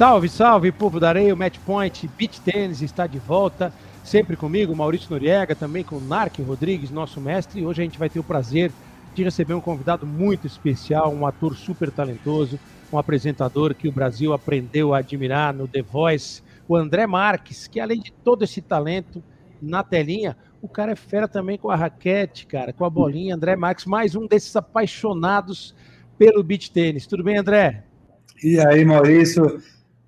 Salve, salve, povo da areia, o Match Point Beach Tennis está de volta, sempre comigo, Maurício Noriega, também com o Narc Rodrigues, nosso mestre, e hoje a gente vai ter o prazer de receber um convidado muito especial, um ator super talentoso, um apresentador que o Brasil aprendeu a admirar no The Voice, o André Marques, que além de todo esse talento na telinha, o cara é fera também com a raquete, cara, com a bolinha. André Marques, mais um desses apaixonados pelo beach tênis. Tudo bem, André? E aí, Maurício,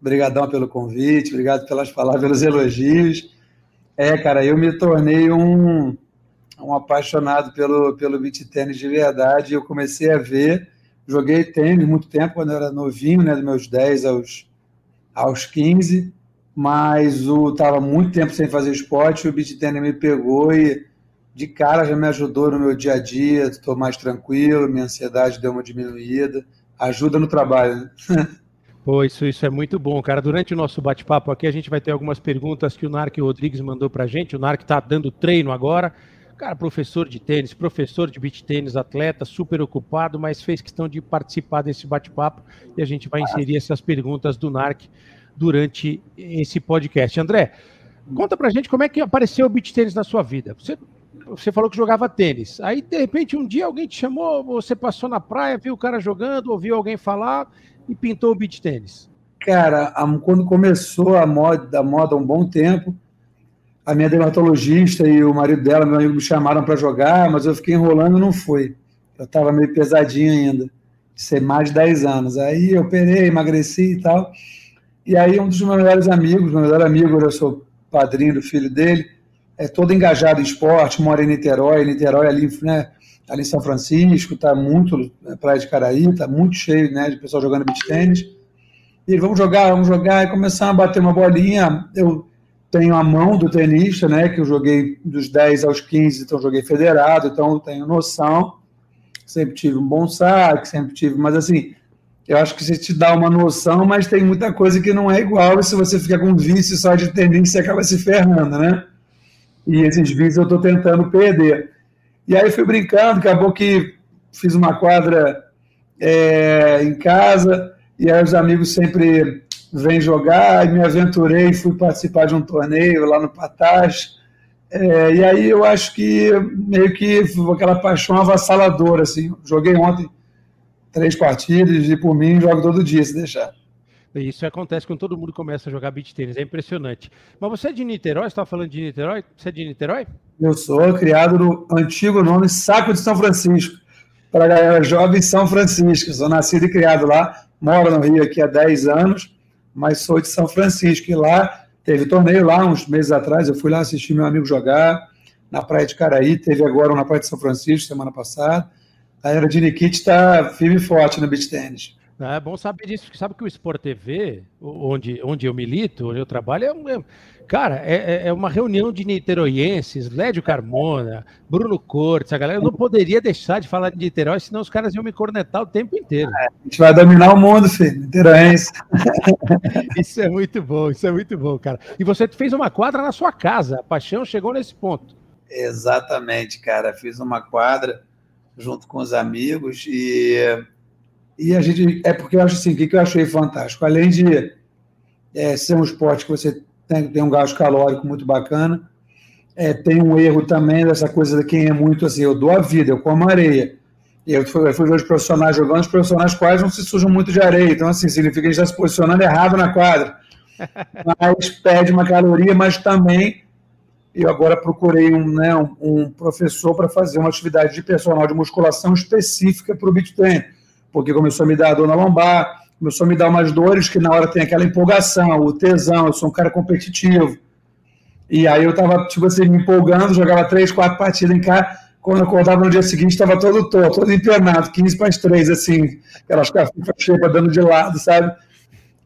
obrigadão pelo convite, obrigado pelas palavras, pelos elogios. É, cara, eu me tornei um, um apaixonado pelo, pelo beach tênis de verdade. Eu comecei a ver, joguei tênis muito tempo, quando eu era novinho, né, dos meus 10 aos, aos 15, mas o estava muito tempo sem fazer esporte, o beach tênis me pegou e de cara já me ajudou no meu dia a dia, estou mais tranquilo, minha ansiedade deu uma diminuída ajuda no trabalho. Né? Pô, isso, isso é muito bom, cara. Durante o nosso bate-papo aqui, a gente vai ter algumas perguntas que o Narc Rodrigues mandou pra gente. O Narc tá dando treino agora. Cara, professor de tênis, professor de beach tênis, atleta, super ocupado, mas fez questão de participar desse bate-papo e a gente vai inserir essas perguntas do Narc durante esse podcast. André, conta pra gente como é que apareceu o beach tênis na sua vida. Você você falou que jogava tênis. Aí, de repente, um dia alguém te chamou, você passou na praia, viu o cara jogando, ouviu alguém falar e pintou o beach tênis. Cara, quando começou a moda, a moda há um bom tempo, a minha dermatologista e o marido dela, meu amigo, me chamaram para jogar, mas eu fiquei enrolando e não fui. Eu estava meio pesadinho ainda, sei mais de 10 anos. Aí eu operei, emagreci e tal. E aí um dos meus melhores amigos, meu melhor amigo, eu sou padrinho do filho dele, é todo engajado em esporte, mora em Niterói, Niterói ali, né, ali em São Francisco, está muito, né, Praia de Caraí, está muito cheio né, de pessoal jogando beach tênis. E vamos jogar, vamos jogar, e começar a bater uma bolinha. Eu tenho a mão do tenista, né, que eu joguei dos 10 aos 15, então joguei federado, então eu tenho noção. Sempre tive um bom saque, sempre tive, mas assim, eu acho que você te dá uma noção, mas tem muita coisa que não é igual, e se você fica com vício só de tênis, você acaba se ferrando, né? e esses vídeos eu estou tentando perder. E aí fui brincando, acabou que fiz uma quadra é, em casa, e aí os amigos sempre vêm jogar, e me aventurei, fui participar de um torneio lá no Patage, é, e aí eu acho que meio que aquela paixão avassaladora, assim, joguei ontem três partidas, e por mim jogo todo dia, se deixar. Isso acontece quando todo mundo começa a jogar beach tênis, é impressionante. Mas você é de Niterói? Você estava falando de Niterói? Você é de Niterói? Eu sou criado no antigo nome Saco de São Francisco, para a galera jovem São Francisco. Sou nascido e criado lá, moro no Rio aqui há 10 anos, mas sou de São Francisco. E lá teve torneio lá uns meses atrás, eu fui lá assistir meu amigo jogar na Praia de Caraí, teve agora um na Praia de São Francisco semana passada. A era de Nikit está firme e forte no beach tênis. É bom saber disso, sabe que o Sport TV, onde, onde eu milito, onde eu trabalho, é, um, é cara, é, é, é uma reunião de niteroienses, Lédio Carmona, Bruno Cortes, a galera não poderia deixar de falar de Niterói, senão os caras iam me cornetar o tempo inteiro. É, a gente vai dominar o mundo, filho, niteroense. isso é muito bom, isso é muito bom, cara. E você fez uma quadra na sua casa, a paixão chegou nesse ponto. Exatamente, cara, fiz uma quadra junto com os amigos e e a gente. É porque eu acho assim, o que eu achei fantástico? Além de é, ser um esporte que você tem, tem um gasto calórico muito bacana, é, tem um erro também dessa coisa de quem é muito assim, eu dou a vida, eu como areia. E eu fui, eu fui ver os profissionais jogando, os profissionais quase não se sujam muito de areia. Então, assim, significa que a gente está se posicionando errado na quadra. Mas perde uma caloria, mas também eu agora procurei um, né, um, um professor para fazer uma atividade de personal de musculação específica para o beat training porque começou a me dar dor na lombar, começou a me dar umas dores que na hora tem aquela empolgação, o tesão, eu sou um cara competitivo. E aí eu tava, tipo assim, me empolgando, jogava três, quatro partidas em casa, quando eu acordava no dia seguinte, estava todo torto, todo internado, 15 para as 3, assim, aquelas cafitas cheias dando de lado, sabe?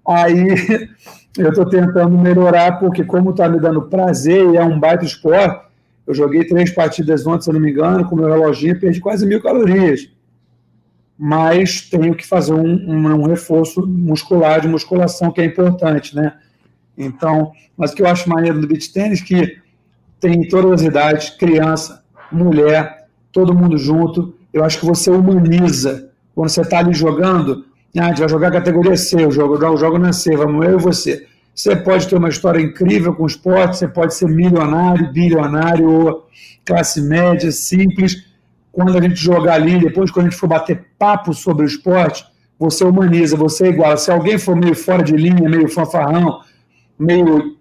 Aí eu estou tentando melhorar, porque como está me dando prazer e é um baita esporte, eu joguei três partidas ontem, se eu não me engano, com meu reloginho, perdi quase mil calorias mas tenho que fazer um, um, um, reforço muscular, de musculação, que é importante, né? Então, mas o que eu acho maneiro do beach tênis que tem todas as idades, criança, mulher, todo mundo junto. Eu acho que você humaniza. Quando você está ali jogando, Ah, a gente vai jogar categoria C, eu jogo, eu jogo na C, vamos eu e você. Você pode ter uma história incrível com o esporte, você pode ser milionário, bilionário ou classe média, simples. Quando a gente jogar ali, depois quando a gente for bater papo sobre o esporte, você humaniza, você é igual. Se alguém for meio fora de linha, meio fanfarrão, meio.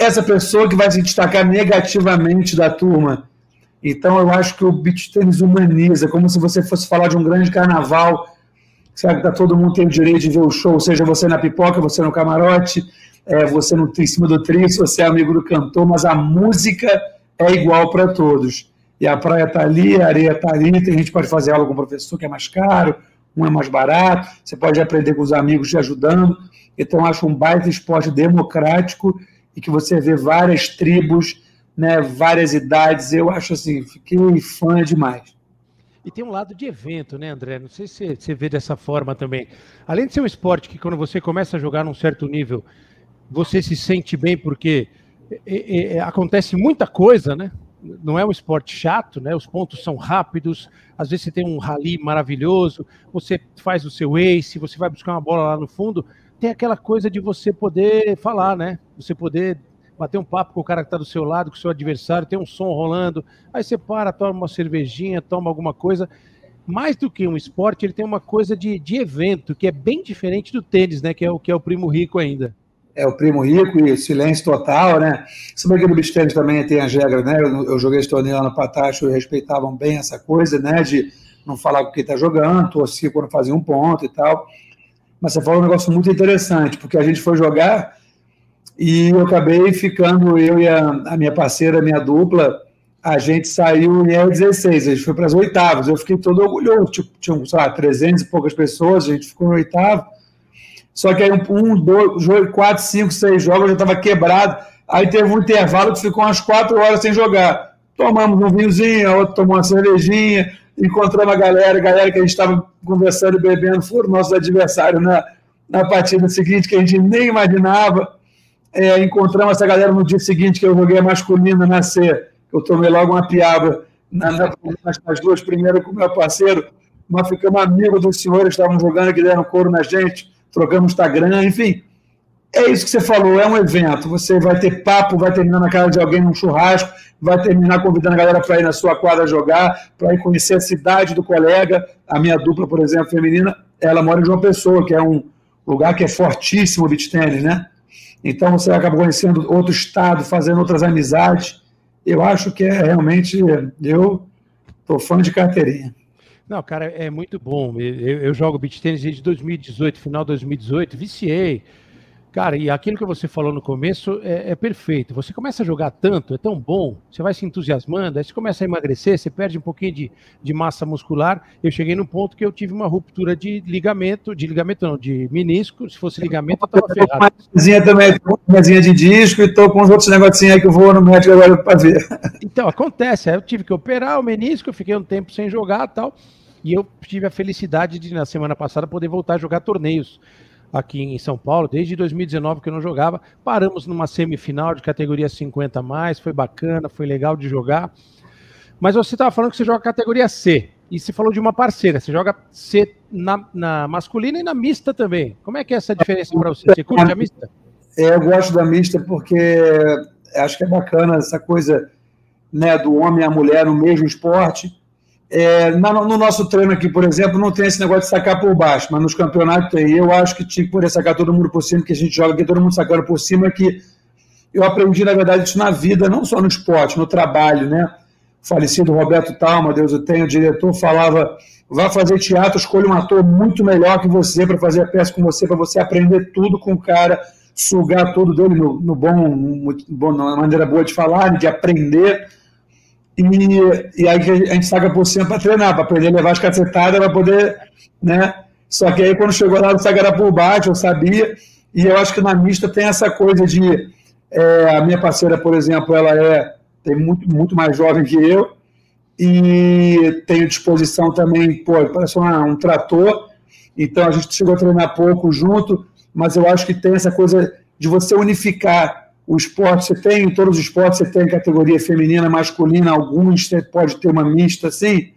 Essa pessoa que vai se destacar negativamente da turma. Então, eu acho que o beach tênis humaniza, como se você fosse falar de um grande carnaval, sabe? Tá todo mundo tem o direito de ver o show, seja você na pipoca, você no camarote, é, você no, em cima do trio, você é amigo do cantor, mas a música é igual para todos. E a praia está ali, a areia está ali, tem gente que pode fazer aula com o professor que é mais caro, um é mais barato, você pode aprender com os amigos te ajudando. Então, acho um baita esporte democrático e que você vê várias tribos, né, várias idades. Eu acho assim, fiquei fã demais. E tem um lado de evento, né, André? Não sei se você vê dessa forma também. Além de ser um esporte que, quando você começa a jogar num certo nível, você se sente bem porque é, é, acontece muita coisa, né? Não é um esporte chato, né? Os pontos são rápidos, às vezes você tem um rally maravilhoso, você faz o seu ace, você vai buscar uma bola lá no fundo, tem aquela coisa de você poder falar, né? Você poder bater um papo com o cara que está do seu lado, com o seu adversário, tem um som rolando, aí você para, toma uma cervejinha, toma alguma coisa. Mais do que um esporte, ele tem uma coisa de, de evento, que é bem diferente do tênis, né? Que é o que é o primo rico ainda é o primo rico e silêncio total, né? Se bem que no beach também tem as regras, né? Eu, eu joguei esse torneio lá no Patacho e respeitavam bem essa coisa, né? De não falar com quem está jogando, torcer quando fazia um ponto e tal. Mas você falou um negócio muito interessante, porque a gente foi jogar e eu acabei ficando, eu e a, a minha parceira, a minha dupla, a gente saiu em E16, a gente foi para as oitavas. Eu fiquei todo orgulhoso, tipo, tinham, sei lá, 300 e poucas pessoas, a gente ficou no oitavo só que aí um, dois, quatro, cinco, seis jogos já estava quebrado. Aí teve um intervalo que ficou umas quatro horas sem jogar. Tomamos um vinhozinho, a outra tomou uma cervejinha, encontramos a galera, a galera que a gente estava conversando e bebendo foram nossos adversários na, na partida seguinte, que a gente nem imaginava. É, encontramos essa galera no dia seguinte, que eu joguei a masculina na C. Eu tomei logo uma piaba na, na, nas duas primeiras com o meu parceiro. Nós ficamos amigos dos senhores, estavam jogando, que deram couro na gente trocamos Instagram, enfim. É isso que você falou, é um evento. Você vai ter papo, vai terminar na casa de alguém num churrasco, vai terminar convidando a galera para ir na sua quadra jogar, para ir conhecer a cidade do colega. A minha dupla, por exemplo, feminina, ela mora em João Pessoa, que é um lugar que é fortíssimo o beach tennis, né? Então você acaba conhecendo outro estado, fazendo outras amizades. Eu acho que é realmente. Eu estou fã de carteirinha. Não, cara, é muito bom. Eu, eu jogo beat tênis desde 2018, final de 2018, viciei. Cara, e aquilo que você falou no começo é, é, perfeito. Você começa a jogar tanto, é tão bom, você vai se entusiasmando, aí você começa a emagrecer, você perde um pouquinho de, de massa muscular. Eu cheguei num ponto que eu tive uma ruptura de ligamento, de ligamento não, de menisco. Se fosse ligamento, eu tava ferrado. Uma também, uma de disco e tô com os outros negocinhos aí que eu vou no médico agora para ver. Então, acontece. Aí eu tive que operar o menisco, eu fiquei um tempo sem jogar e tal. E eu tive a felicidade de, na semana passada, poder voltar a jogar torneios aqui em São Paulo, desde 2019 que eu não jogava. Paramos numa semifinal de categoria 50 mais, foi bacana, foi legal de jogar. Mas você estava falando que você joga categoria C. E você falou de uma parceira, você joga C na, na masculina e na mista também. Como é que é essa diferença para você? Você curte a mista? É, eu gosto da mista porque acho que é bacana essa coisa né, do homem e a mulher no mesmo esporte é, no nosso treino aqui, por exemplo, não tem esse negócio de sacar por baixo, mas nos campeonatos tem. Eu acho que tinha que poder sacar todo mundo por cima, que a gente joga aqui todo mundo sacando por cima, que eu aprendi, na verdade, isso na vida, não só no esporte, no trabalho, né? O falecido Roberto Talma, Deus o tenha, o diretor, falava: vá fazer teatro, escolha um ator muito melhor que você para fazer a peça com você, para você aprender tudo com o cara, sugar tudo dele no, no bom, bom, na maneira boa de falar, de aprender e, e aí a gente saca por cima para treinar, para aprender a levar as cacetadas, para poder, né? Só que aí quando chegou lá no Sagara por baixo, eu sabia, e eu acho que na mista tem essa coisa de. É, a minha parceira, por exemplo, ela é tem muito, muito mais jovem que eu, e tenho disposição também, pô, parece uma, um trator, então a gente chegou a treinar pouco junto, mas eu acho que tem essa coisa de você unificar o esporte, você tem, em todos os esportes, você tem categoria feminina, masculina, alguns você pode ter uma mista assim,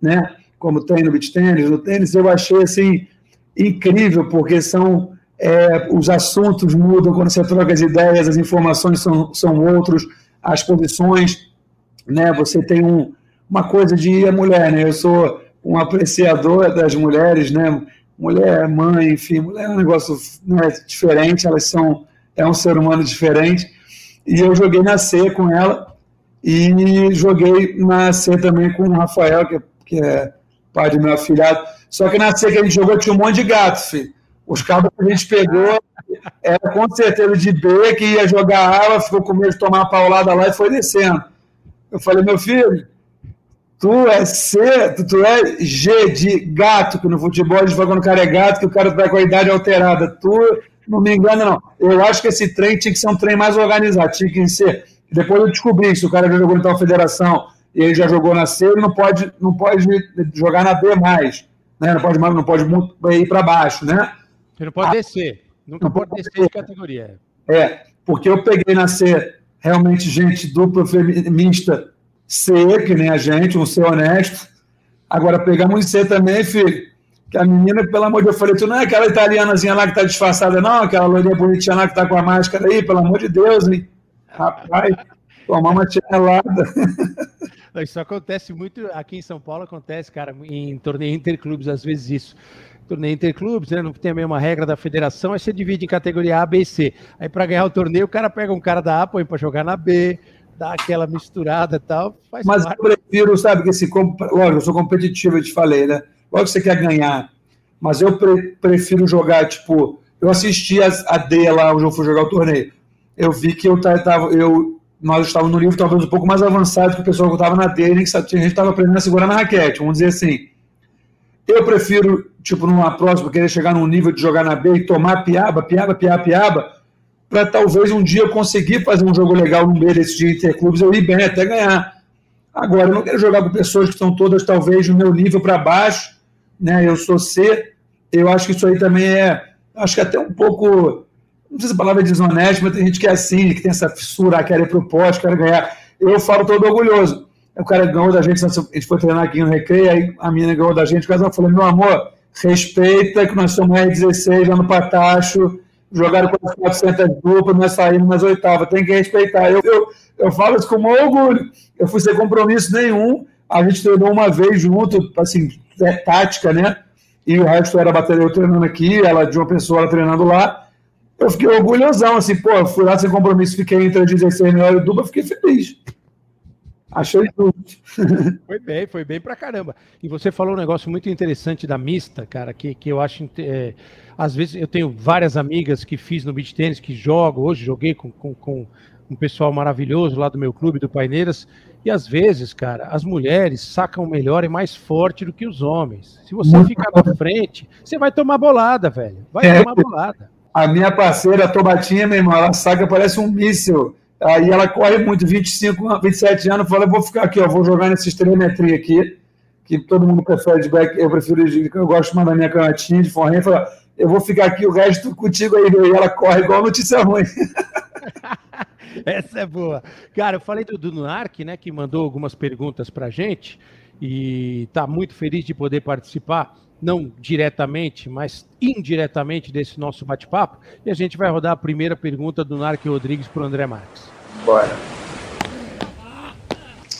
né? Como tem no beach tênis, no tênis, eu achei assim. incrível, porque são é, os assuntos mudam quando você troca as ideias, as informações são, são outros, as posições, né? Você tem um, uma coisa de a mulher, né? Eu sou um apreciador das mulheres, né? Mulher, mãe, enfim, mulher é um negócio né, diferente, elas são é um ser humano diferente. E eu joguei na C com ela e joguei na C também com o Rafael, que, que é pai do meu afilhado. Só que na C que a gente jogou tinha um monte de gato, filho. Os cabos que a gente pegou era com certeza de B, que ia jogar água, ficou com medo de tomar uma paulada lá e foi descendo. Eu falei, meu filho, tu é C, tu, tu é G de gato, que no futebol a gente fala quando o cara é gato, que o cara vai com a idade alterada. Tu, não me engano, não. Eu acho que esse trem tinha que ser um trem mais organizado, tinha que ser. Depois eu descobri que se o cara já jogou em tal federação e ele já jogou na C, ele não pode, não pode jogar na B mais. Né? Não pode não pode ir para baixo, né? Você não pode ah, descer. Nunca não pode descer de categoria. É, porque eu peguei na C realmente gente dupla feminista C, que nem a gente, um C honesto. Agora pegamos em C também, filho. Que a menina, pelo amor de Deus, eu falei, tu não é aquela italianazinha lá que tá disfarçada, não? Aquela loirinha bonitinha lá que tá com a máscara aí, pelo amor de Deus, hein? Rapaz, tomar uma chinelada. Isso acontece muito aqui em São Paulo, acontece, cara, em torneio interclubes, às vezes isso torneio interclubes, né? Não tem a mesma regra da federação, aí você divide em categoria A, B e C. Aí para ganhar o torneio, o cara pega um cara da A, põe para jogar na B, dá aquela misturada e tal. Mas parte. eu prefiro, sabe, que se. Lógico, eu sou competitivo, eu te falei, né? Que você quer ganhar, mas eu pre prefiro jogar, tipo. Eu assisti a, a D lá, onde eu fui jogar o torneio. Eu vi que eu tava. Eu, nós estávamos no livro talvez um pouco mais avançado que o pessoal que estava na D, nem que a gente estava aprendendo a segurar na raquete, vamos dizer assim. Eu prefiro, tipo, numa próxima, querer chegar num nível de jogar na B e tomar piaba, piaba, piaba, piaba, para talvez um dia eu conseguir fazer um jogo legal no meio desse de interclubes, eu ir bem até ganhar. Agora, eu não quero jogar com pessoas que estão todas, talvez, no meu nível para baixo, né? Eu sou C, eu acho que isso aí também é, acho que até um pouco, não sei se a palavra é desonesto, mas tem gente que é assim, que tem essa fissura, quer ir pro poste, quer ganhar. Eu falo todo orgulhoso o cara ganhou da gente, a gente foi treinar aqui no Recreio, aí a menina ganhou da gente, casal falou, meu amor, respeita que nós somos R16 lá no Patacho, jogaram as 400 duplas, nós saímos nas oitavas, tem que respeitar. Eu, eu, eu falo isso com orgulho. Eu fui sem compromisso nenhum, a gente treinou uma vez junto, assim, é, tática, né? E o resto era bateria treinando aqui, ela de uma pessoa treinando lá. Eu fiquei orgulhosão, assim, pô, fui lá sem compromisso, fiquei entre as 16 melhores dupla, fiquei feliz. Achei tudo. Foi bem, foi bem pra caramba. E você falou um negócio muito interessante da mista, cara, que, que eu acho. É, às vezes eu tenho várias amigas que fiz no beach tênis, que jogo, hoje joguei com, com, com um pessoal maravilhoso lá do meu clube, do Paineiras. E às vezes, cara, as mulheres sacam melhor e mais forte do que os homens. Se você ficar na frente, você vai tomar bolada, velho. Vai é, tomar bolada. A minha parceira, a Tobatinha, meu irmão, ela saca, parece um míssil. Aí ela corre muito, 25, 27 anos, fala, eu vou ficar aqui, ó, vou jogar nessa telemetria aqui, que todo mundo prefere de back, eu prefiro, de, eu gosto de mandar minha canhotinha de forrinha, fala, eu vou ficar aqui o resto contigo aí, e ela corre igual notícia ruim. Essa é boa. Cara, eu falei do, do Narc, né, que mandou algumas perguntas pra gente, e tá muito feliz de poder participar não diretamente, mas indiretamente desse nosso bate-papo. E a gente vai rodar a primeira pergunta do Narque Rodrigues para o André Marques. Bora.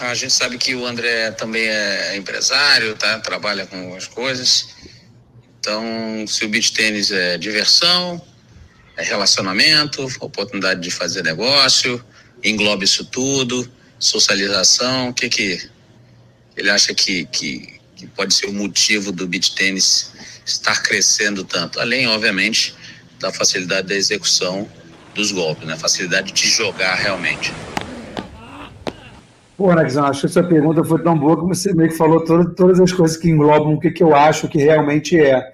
A gente sabe que o André também é empresário, tá? trabalha com as coisas. Então, se o beach tênis é diversão, relacionamento, oportunidade de fazer negócio, engloba isso tudo, socialização, o que que ele acha que, que, que pode ser o motivo do beach tênis estar crescendo tanto, além, obviamente, da facilidade da execução dos golpes, né? Facilidade de jogar realmente. Pô, Nexão, acho que essa pergunta foi tão boa que você meio que falou todas, todas as coisas que englobam o que, que eu acho que realmente é.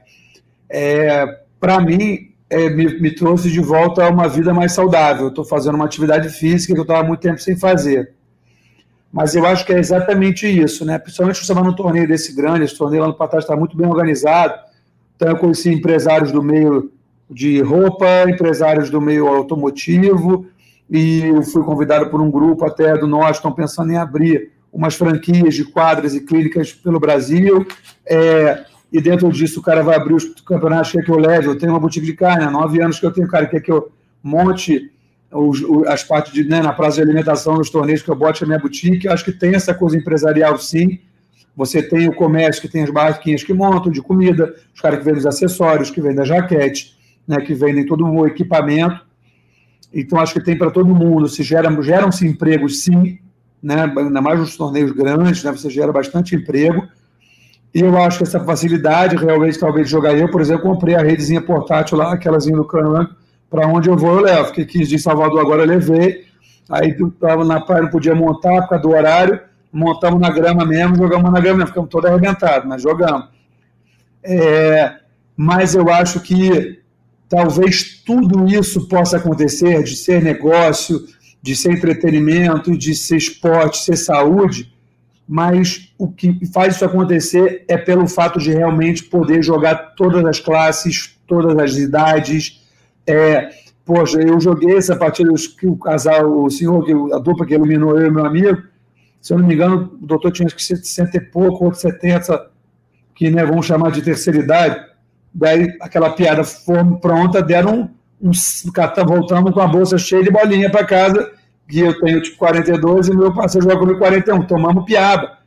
é Para mim, é, me, me, trouxe de volta a uma vida mais saudável. Estou fazendo uma atividade física que eu estava muito tempo sem fazer. Mas eu acho que é exatamente isso, né? Principalmente você vai num torneio desse grande, esse torneio lá no Patás está muito bem organizado. Então eu conheci empresários do meio de roupa, empresários do meio automotivo, e eu fui convidado por um grupo até do Norte, estão pensando em abrir umas franquias de quadras e clínicas pelo Brasil. É, e dentro disso o cara vai abrir os campeonatos que, é que eu leve. Eu tenho uma boutique de carne, há nove anos que eu tenho, cara, que é que eu monte os, as partes de, né, na praça de alimentação, nos torneios que eu bote a minha boutique. Acho que tem essa coisa empresarial, sim. Você tem o comércio que tem as barraquinhas que montam de comida, os caras que vendem os acessórios, que vendem a jaquete, né, que vendem todo o equipamento. Então, acho que tem para todo mundo. Se geram, geram-se empregos, sim, né, ainda mais nos torneios grandes, né, você gera bastante emprego. E eu acho que essa facilidade, realmente, talvez jogar eu, por exemplo, comprei a redezinha portátil lá, aquelazinha do Canran, para onde eu vou, eu levo. Fiquei 15 dias em Salvador, agora eu levei. Aí estava na praia, não podia montar por causa do horário, montamos na grama mesmo, jogamos na grama mesmo, ficamos todos arrebentados, mas jogamos. É, mas eu acho que talvez tudo isso possa acontecer, de ser negócio, de ser entretenimento, de ser esporte, ser saúde, mas o que faz isso acontecer é pelo fato de realmente poder jogar todas as classes, todas as idades. É, poxa, eu joguei essa partida que o casal, o senhor, a dupla que iluminou eu e meu amigo, se eu não me engano, o doutor tinha que 60 e pouco, outro 70, que né, vamos chamar de terceira idade. Daí aquela piada foi pronta, deram um, um voltamos com a bolsa cheia de bolinha para casa que eu tenho tipo 42 e meu parceiro joga comigo 41, tomamos piaba.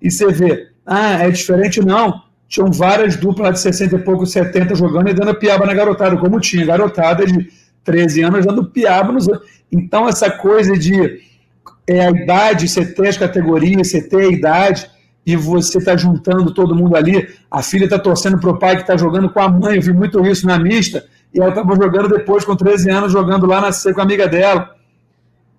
E você vê, ah, é diferente? Não. Tinham várias duplas de 60 e pouco, 70 jogando e dando piaba na garotada, como tinha, garotada de 13 anos dando piaba nos Então, essa coisa de é, a idade, você ter as categorias, você ter a idade, e você está juntando todo mundo ali. A filha está torcendo para o pai que está jogando com a mãe, eu vi muito isso na mista, e ela estava jogando depois, com 13 anos, jogando lá na C com a amiga dela.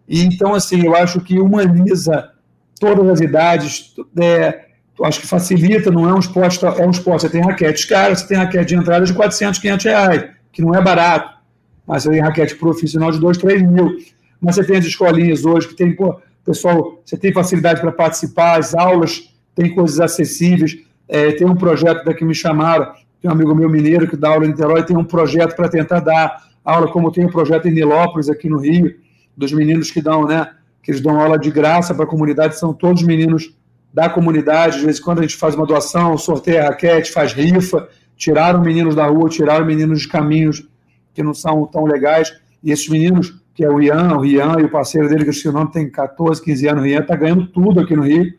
E, então, assim, eu acho que humaniza todas as idades, é, acho que facilita, não é um esporte, é um esporte, você tem raquetes caras, você tem raquete de entrada de 400, 500 reais, que não é barato, mas você tem raquete profissional de 2, 3 mil, mas você tem as escolinhas hoje que tem, pô, pessoal, você tem facilidade para participar, as aulas tem coisas acessíveis, é, tem um projeto daqui me chamaram, tem um amigo meu mineiro que dá aula em Niterói, tem um projeto para tentar dar aula, como tem um projeto em Nilópolis, aqui no Rio, dos meninos que dão, né? Que eles dão aula de graça para a comunidade, são todos meninos da comunidade. De vez em quando a gente faz uma doação, sorteia raquete, faz rifa, tiraram meninos da rua, tiraram meninos de caminhos que não são tão legais. E esses meninos, que é o Ian, o Rian e o parceiro dele, que eu o nome, tem 14, 15 anos, o está ganhando tudo aqui no Rio.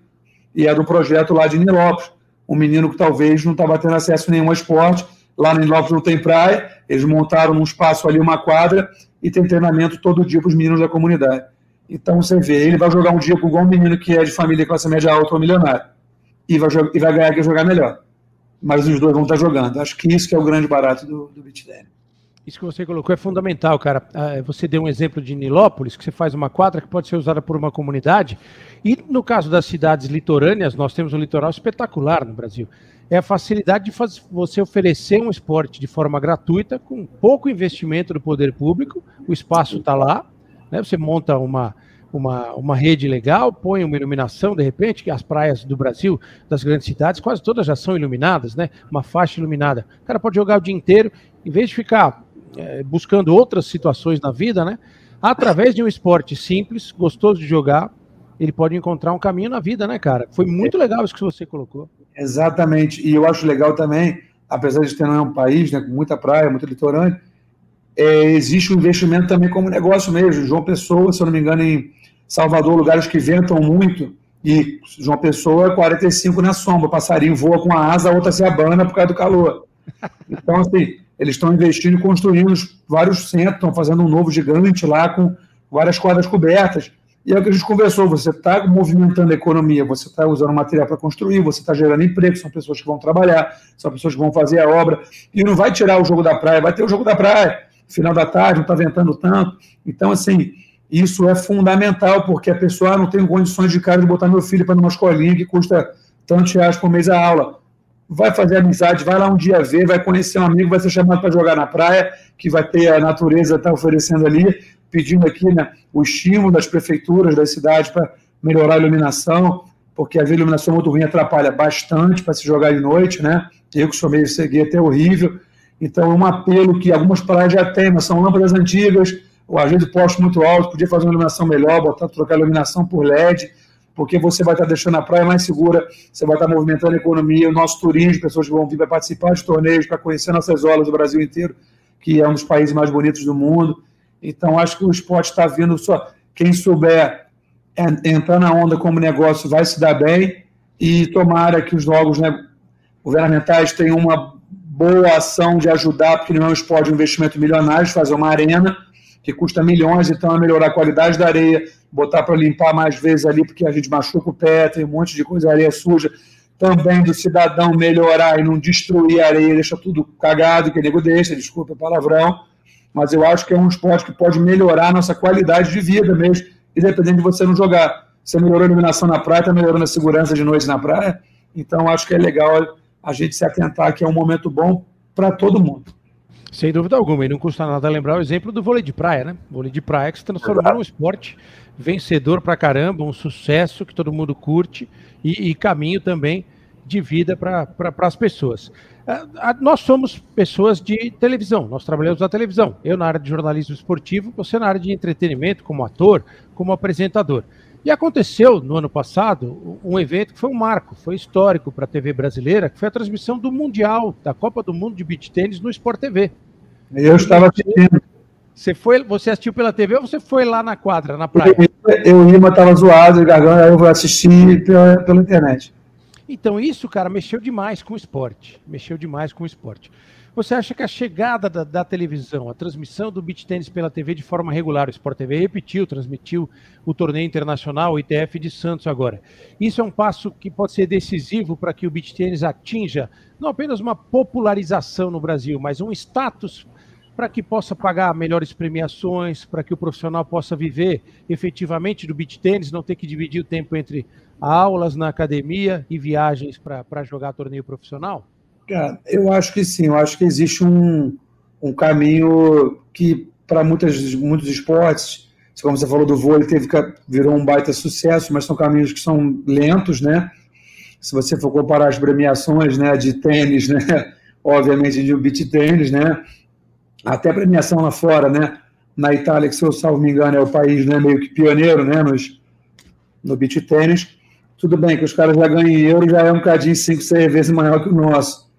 E é do projeto lá de Nilópolis. Um menino que talvez não estava tendo acesso a nenhum esporte. Lá em Nilópolis não tem praia, eles montaram num espaço ali uma quadra e tem treinamento todo dia para os meninos da comunidade. Então você vê, ele vai jogar um dia com um menino que é de família classe média alta ou milionário. E vai, e vai ganhar que jogar melhor. Mas os dois vão estar jogando. Acho que isso que é o grande barato do, do beat. Isso que você colocou é fundamental, cara. Ah, você deu um exemplo de Nilópolis, que você faz uma quadra que pode ser usada por uma comunidade. E no caso das cidades litorâneas, nós temos um litoral espetacular no Brasil é a facilidade de fazer, você oferecer um esporte de forma gratuita, com pouco investimento do poder público, o espaço está lá, né? você monta uma, uma, uma rede legal, põe uma iluminação, de repente, que as praias do Brasil, das grandes cidades, quase todas já são iluminadas, né? uma faixa iluminada. O cara pode jogar o dia inteiro, em vez de ficar é, buscando outras situações na vida, né? através de um esporte simples, gostoso de jogar, ele pode encontrar um caminho na vida, né, cara? Foi muito legal isso que você colocou. Exatamente. E eu acho legal também, apesar de ter não é um país né, com muita praia, muito litorâneo, é, existe um investimento também como negócio mesmo. João Pessoa, se eu não me engano, em Salvador, lugares que ventam muito, e João Pessoa, 45 na sombra, passarinho voa com a asa, a outra se abana por causa do calor. Então, assim, eles estão investindo e construindo vários centros, estão fazendo um novo gigante lá com várias quadras cobertas. E é o que a gente conversou: você está movimentando a economia, você está usando material para construir, você está gerando emprego, são pessoas que vão trabalhar, são pessoas que vão fazer a obra, e não vai tirar o jogo da praia, vai ter o jogo da praia, final da tarde, não está ventando tanto. Então, assim, isso é fundamental, porque a pessoa ah, não tem condições de cara de botar meu filho para numa escolinha que custa tantos reais por mês a aula. Vai fazer amizade, vai lá um dia ver, vai conhecer um amigo, vai ser chamado para jogar na praia, que vai ter a natureza tá oferecendo ali, pedindo aqui né, o estímulo das prefeituras das cidades para melhorar a iluminação, porque a iluminação muito ruim atrapalha bastante para se jogar de noite, né? Eu que sou meio cegueiro, até horrível. Então, é um apelo que algumas praias já têm, mas são lâmpadas antigas, o agente de poste muito alto, podia fazer uma iluminação melhor, botar, trocar a iluminação por LED, porque você vai estar deixando a praia mais segura, você vai estar movimentando a economia, o nosso turismo, pessoas que vão vir para participar de torneios, para conhecer nossas aulas do Brasil inteiro, que é um dos países mais bonitos do mundo. Então, acho que o esporte está vindo só. Quem souber entrar na onda como negócio vai se dar bem e tomara que os órgãos né, governamentais tenham uma boa ação de ajudar, porque não é um esporte de investimento milionário, fazer uma arena que custa milhões, então é melhorar a qualidade da areia, botar para limpar mais vezes ali, porque a gente machuca o pé, tem um monte de coisa, areia suja. Também do cidadão melhorar e não destruir a areia, deixa tudo cagado, que nego deixa, desculpa o palavrão. Mas eu acho que é um esporte que pode melhorar a nossa qualidade de vida mesmo, independente de você não jogar. Você melhorou a iluminação na praia, está melhorando a segurança de noite na praia. Então, acho que é legal a gente se atentar que é um momento bom para todo mundo. Sem dúvida alguma, e não custa nada lembrar o exemplo do vôlei de praia, né? O vôlei de praia que se transformou num esporte vencedor pra caramba, um sucesso que todo mundo curte e, e caminho também de vida para pra, as pessoas. Nós somos pessoas de televisão, nós trabalhamos na televisão. Eu na área de jornalismo esportivo, você na área de entretenimento, como ator, como apresentador. E aconteceu no ano passado um evento que foi um marco, foi histórico para a TV brasileira, que foi a transmissão do Mundial, da Copa do Mundo de Beach Tênis no Sport TV. Eu estava assistindo. Você, foi, você assistiu pela TV ou você foi lá na quadra, na praia? Eu, ia, mas estava zoado, garganta, eu assisti pela, pela internet. Então, isso, cara, mexeu demais com o esporte. Mexeu demais com o esporte. Você acha que a chegada da, da, televisão, a transmissão do beach tênis pela TV de forma regular, o Sport TV repetiu, transmitiu o torneio internacional, o ITF de Santos agora. Isso é um passo que pode ser decisivo para que o beach tênis atinja não apenas uma popularização no Brasil, mas um status para que possa pagar melhores premiações, para que o profissional possa viver efetivamente do beach tênis, não ter que dividir o tempo entre aulas na academia e viagens para jogar torneio profissional? Eu acho que sim, eu acho que existe um, um caminho que, para muitos esportes, como você falou do vôlei, teve, virou um baita sucesso, mas são caminhos que são lentos, né? Se você for comparar as premiações né, de tênis, né? Obviamente de beat tênis, né? Até premiação lá fora, né? Na Itália, que se eu salvo me engano, é o país né, meio que pioneiro né, nos, no beat tênis. Tudo bem que os caras já ganham euro, já é um cadinho cinco, seis vezes maior que o nosso.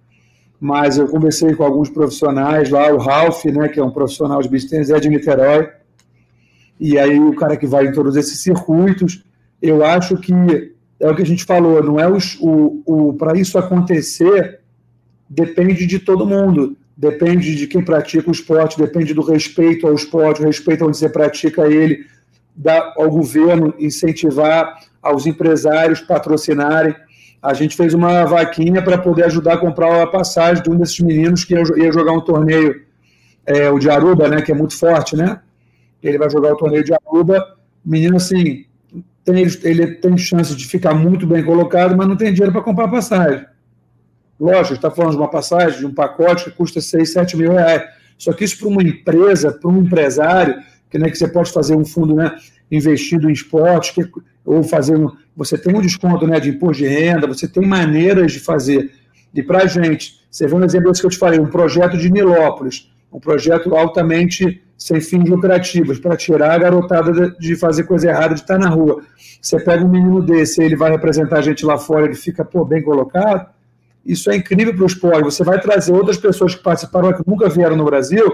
Mas eu conversei com alguns profissionais lá, o Ralph, né, que é um profissional de beach tennis, é de Niterói, e aí o cara que vai em todos esses circuitos, eu acho que é o que a gente falou, não é os, o, o para isso acontecer depende de todo mundo, depende de quem pratica o esporte, depende do respeito ao esporte, o respeito onde você pratica ele, da, ao governo incentivar, aos empresários patrocinarem a gente fez uma vaquinha para poder ajudar a comprar a passagem de um desses meninos que ia jogar um torneio, é, o de Aruba, né, que é muito forte, né? Ele vai jogar o torneio de Aruba. Menino, assim, tem, ele tem chance de ficar muito bem colocado, mas não tem dinheiro para comprar passagem. Lógico, está falando de uma passagem, de um pacote que custa 6, 7 mil reais. Só que isso para uma empresa, para um empresário, que, né, que você pode fazer um fundo né, investido em esporte, que, ou fazer um, você tem um desconto né, de imposto de renda, você tem maneiras de fazer. E para a gente, você vê um exemplo que eu te falei, um projeto de Nilópolis, um projeto altamente sem fins lucrativos, para tirar a garotada de fazer coisa errada, de estar na rua. Você pega um menino desse, ele vai representar a gente lá fora, ele fica pô, bem colocado. Isso é incrível para o esporte. Você vai trazer outras pessoas que participaram, que nunca vieram no Brasil,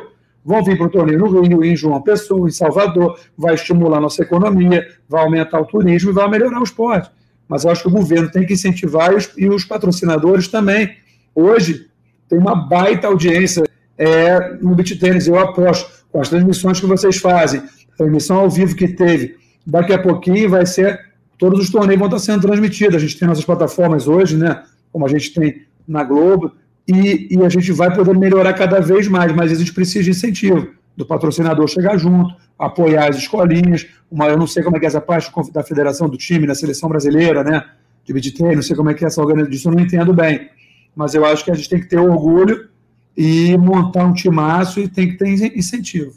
vão vir para o torneio no Rio, em João Pessoa, em Salvador, vai estimular nossa economia, vai aumentar o turismo e vai melhorar o esporte. Mas eu acho que o governo tem que incentivar e os, e os patrocinadores também. Hoje tem uma baita audiência é, no beat tênis, eu aposto, com as transmissões que vocês fazem, a transmissão ao vivo que teve, daqui a pouquinho vai ser, todos os torneios vão estar sendo transmitidos. A gente tem nossas plataformas hoje, né? Como a gente tem na Globo, e, e, a gente vai poder melhorar cada vez mais, mas a gente precisa de incentivo do patrocinador chegar junto, apoiar as escolinhas. Uma, eu não sei como é que é essa parte da federação do time, da seleção brasileira, né? De beat não sei como é que é essa organização, eu não entendo bem. Mas eu acho que a gente tem que ter orgulho e montar um timaço e tem que ter incentivo.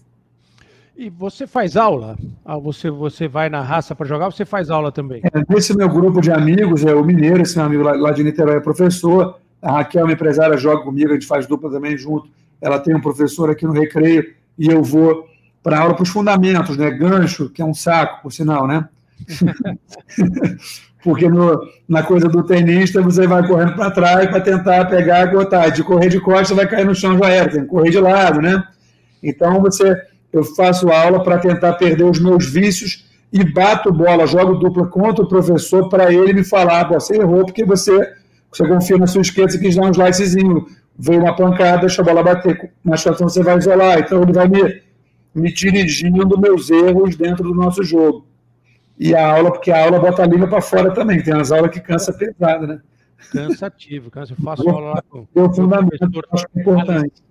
E você faz aula? Ah, você, você vai na raça para jogar, você faz aula também? É, esse meu grupo de amigos, é o Mineiro, esse meu amigo lá, lá de Niterói é professor, a Raquel, minha empresária, joga comigo, a gente faz dupla também junto. Ela tem um professor aqui no Recreio e eu vou para aula para os fundamentos, né? Gancho, que é um saco, por sinal, né? Porque no, na coisa do tenista, você vai correndo para trás para tentar pegar a botar. De correr de costas, vai cair no chão já era, tem que correr de lado, né? Então, você, eu faço aula para tentar perder os meus vícios e bato bola, jogo dupla contra o professor para ele me falar, você errou porque você, você confia na sua esquerda, você quis dar um slicezinho, veio uma pancada, deixa a bola bater, na situação você vai isolar, então ele vai me, me dirigindo meus erros dentro do nosso jogo. E a aula, porque a aula bota a língua para fora também, tem umas aulas que cansa pesado, né? Cansativo, cansa. Eu faço aula lá com o fundamento, acho que é importante.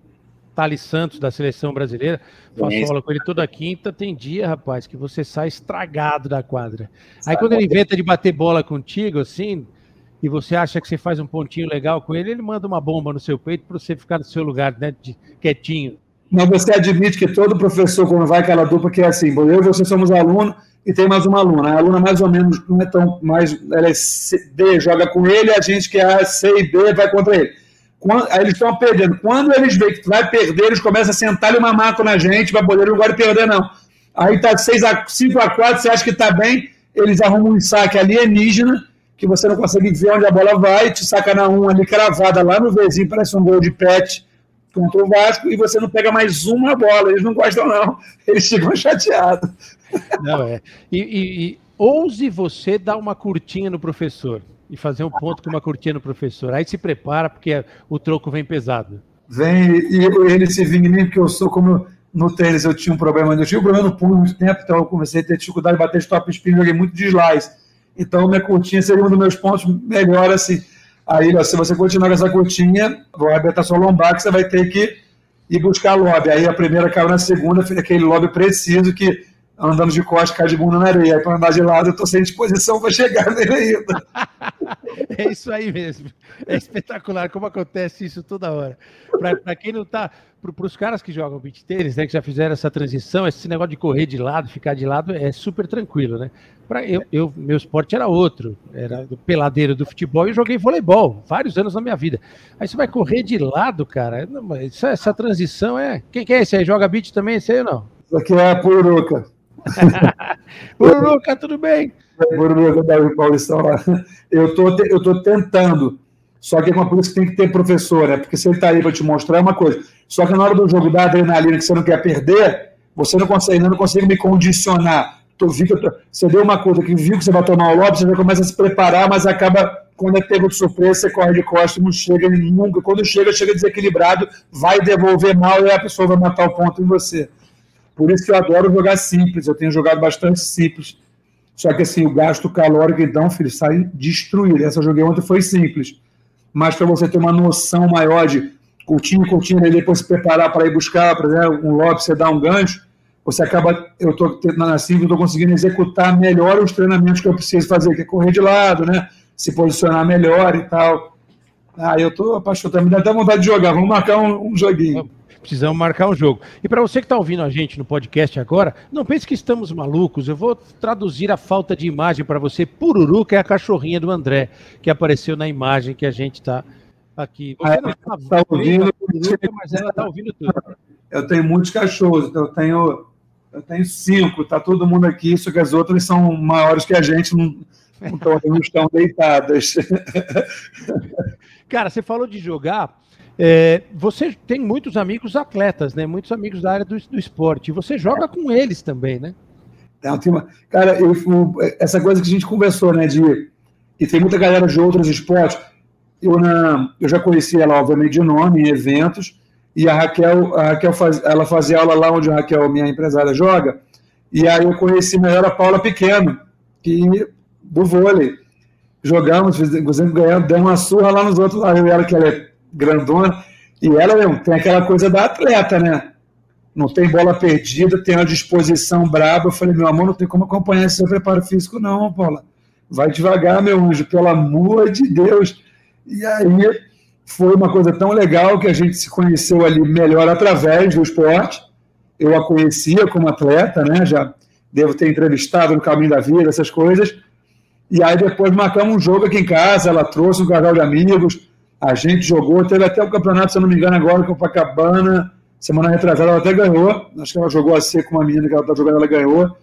Thales Santos, da seleção brasileira. Faço é aula com ele toda quinta. Tem dia, rapaz, que você sai estragado da quadra. Aí quando ele inventa de bater bola contigo, assim, e você acha que você faz um pontinho legal com ele, ele manda uma bomba no seu peito para você ficar no seu lugar, né, de, quietinho. Mas você admite que todo professor, quando vai aquela dupla, que é assim, eu e você somos alunos e tem mais uma aluna. A aluna mais ou menos não é tão mais. Ela é C, D, joga com ele, a gente que é C e B vai contra ele. Quando, aí eles estão perdendo. Quando eles veem que vai perder, eles começam a sentar-lhe uma maco na gente, vai poder, não gosta de perder, não. Aí tá 6 a 5 a 4 você acha que tá bem, eles arrumam um saque alienígena, que você não consegue ver onde a bola vai, te saca na 1 ali cravada lá no vizinho, parece um gol de pet contra o Vasco, e você não pega mais uma bola. Eles não gostam, não. Eles ficam chateados. Não, é. E, e, e ouse você dar uma curtinha no professor e fazer um ponto com uma curtinha no professor. Aí se prepara, porque o troco vem pesado. Vem, e ele se vinga em mim, porque eu sou como no tênis, eu tinha um problema, eu tinha um problema no pulo muito tempo, então eu comecei a ter dificuldade de bater stop spin, joguei muito de slice. Então, minha curtinha seria um dos meus pontos melhor, assim. Aí, se você continuar com essa curtinha, vai abertar sua lombar, que você vai ter que ir buscar lobby. Aí a primeira caiu na segunda, aquele lobby preciso que andando de costas, cai de bunda na areia. Para andar de lado, eu estou sem disposição para chegar nele ainda. é isso aí mesmo. É espetacular como acontece isso toda hora. Para quem não está, para os caras que jogam beat tênis, né, que já fizeram essa transição, esse negócio de correr de lado, ficar de lado, é super tranquilo, né? Para eu, eu, meu esporte era outro, era do peladeiro do futebol e joguei voleibol vários anos na minha vida. Aí você vai correr de lado, cara. Não, essa, essa transição é. Quem que é esse aí? Joga beat também, esse aí ou não? Isso aqui é a Pururuca. Bururuca, tudo bem? Bururuca da Paulistão lá. Eu tô, eu tô tentando. Só que é uma coisa que tem que ter professor, né? Porque se ele está aí para te mostrar é uma coisa. Só que na hora do jogo da adrenalina que você não quer perder, você não consegue, não consigo me condicionar. Tô, você deu uma coisa que viu que você vai tomar o lobby, você já começa a se preparar, mas acaba, quando é pego de surpresa, você corre de costas, não chega nunca. Quando chega, chega desequilibrado, vai devolver mal e a pessoa vai matar o ponto em você. Por isso que eu adoro jogar simples. Eu tenho jogado bastante simples. Só que assim, o gasto calórico, então, filho, sai destruído. Essa eu joguei ontem foi simples. Mas para você ter uma noção maior de curtinho, curtinho, e depois se preparar para ir buscar, por exemplo, um lobe, você dá um gancho, você acaba, eu estou na eu estou conseguindo executar melhor os treinamentos que eu preciso fazer, que é correr de lado, né? Se posicionar melhor e tal. Ah, eu estou apaixonado, me dá até vontade de jogar. Vamos marcar um, um joguinho. Precisamos marcar um jogo. E para você que está ouvindo a gente no podcast agora, não pense que estamos malucos. Eu vou traduzir a falta de imagem para você. Pururu, que é a cachorrinha do André, que apareceu na imagem que a gente está aqui. Você ah, não está tá ouvindo, mas ela está ouvindo tudo. Eu tenho muitos cachorros, então eu tenho, eu tenho cinco, está todo mundo aqui, só que as outras são maiores que a gente, não, não, não estão deitadas. Cara, você falou de jogar. É, você tem muitos amigos atletas, né? Muitos amigos da área do, do esporte. Você joga com eles também, né? É, uma, cara, eu, essa coisa que a gente conversou, né? De, e tem muita galera de outros esportes. Eu, na, eu já conheci ela, obviamente, de nome, em eventos. E a Raquel, a Raquel faz, ela fazia aula lá onde a Raquel, minha empresária, joga. E aí eu conheci melhor a Paula Pequeno, que, do vôlei. Jogamos, inclusive ganhamos, demos uma surra lá nos outros lá. Eu e ela, que ela é grandona. E ela meu, tem aquela coisa da atleta, né? Não tem bola perdida, tem uma disposição braba. Eu falei, meu amor, não tem como acompanhar esse seu preparo físico, não, Paula. Vai devagar, meu anjo, pelo amor de Deus. E aí foi uma coisa tão legal que a gente se conheceu ali melhor através do esporte. Eu a conhecia como atleta, né? Já devo ter entrevistado no caminho da vida, essas coisas. E aí depois marcamos um jogo aqui em casa, ela trouxe um casal de amigos, a gente jogou, teve até o campeonato, se eu não me engano, agora Copacabana, semana retrasada ela até ganhou, acho que ela jogou a C com uma menina que ela está jogando, ela ganhou.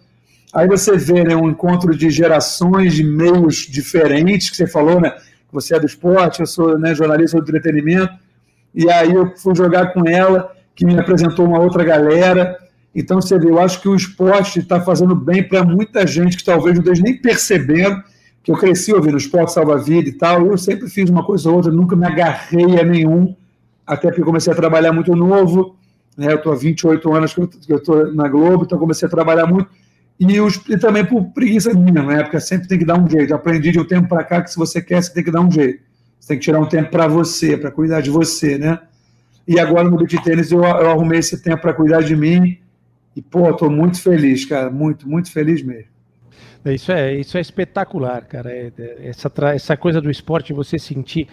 Aí você vê né, um encontro de gerações, de meios diferentes, que você falou, né? Você é do esporte, eu sou né, jornalista do entretenimento. E aí eu fui jogar com ela, que me apresentou uma outra galera. Então você vê, eu acho que o esporte está fazendo bem para muita gente que talvez não esteja nem percebendo que eu cresci ouvindo esporte salva-vida e tal. Eu sempre fiz uma coisa ou outra, nunca me agarrei a nenhum, até que comecei a trabalhar muito novo. Né? Eu estou há 28 anos que eu estou na Globo, então comecei a trabalhar muito. E, os, e, também por preguiça minha, na época sempre tem que dar um jeito. Aprendi de um tempo para cá que se você quer, você tem que dar um jeito. Você tem que tirar um tempo para você, para cuidar de você, né? E agora no beat tênis eu, eu arrumei esse tempo para cuidar de mim. E, pô, estou muito feliz, cara. Muito, muito feliz mesmo. É, isso é, isso é espetacular, cara. É, é, essa, essa coisa do esporte, você sentir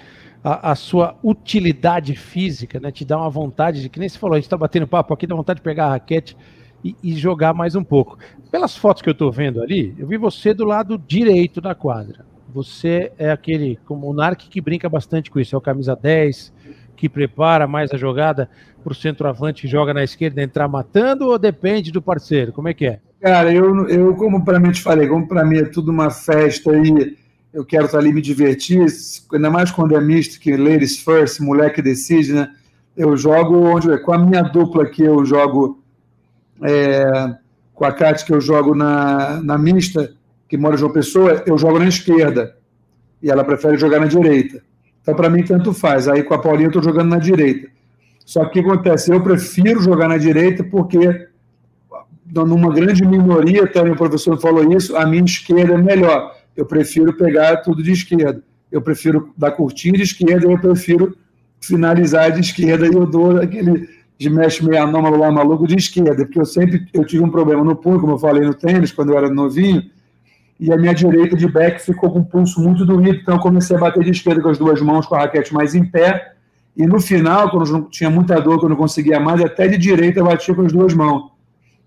a, a, sua utilidade física, né? Te dá uma vontade de, que nem você falou, a gente está batendo papo aqui, dá vontade de pegar a raquete e, e jogar mais um pouco. Pelas fotos que eu estou vendo ali, eu vi você do lado direito da quadra. Você é aquele, como o Narc, que brinca bastante com isso, é o camisa 10, que prepara mais a jogada para o centroavante joga na esquerda entrar matando ou depende do parceiro? Como é que é? Cara, eu, eu como para mim te falei, como para mim é tudo uma festa e eu quero estar ali me divertir, ainda mais quando é misto, que ladies first, moleque decide, né? Eu jogo onde com a minha dupla que eu jogo é, com a Cátia que eu jogo na, na mista, que mora em João Pessoa, eu jogo na esquerda e ela prefere jogar na direita. Então, para mim, tanto faz. Aí com a Paulinha eu estou jogando na direita. Só que o que acontece? Eu prefiro jogar na direita porque numa grande minoria, também o professor falou isso, a minha esquerda é melhor. Eu prefiro pegar tudo de esquerda. Eu prefiro dar curtinho de esquerda, eu prefiro finalizar de esquerda e eu dou aquele de mexe meio anômalo lá maluco de esquerda, porque eu sempre eu tive um problema no punho, como eu falei no tênis, quando eu era novinho, e a minha direita de back ficou com o pulso muito doído, então eu comecei a bater de esquerda com as duas mãos, com a raquete mais em pé, e no final, quando eu tinha muita dor, quando eu não conseguia mais, até de direita eu batia com as duas mãos.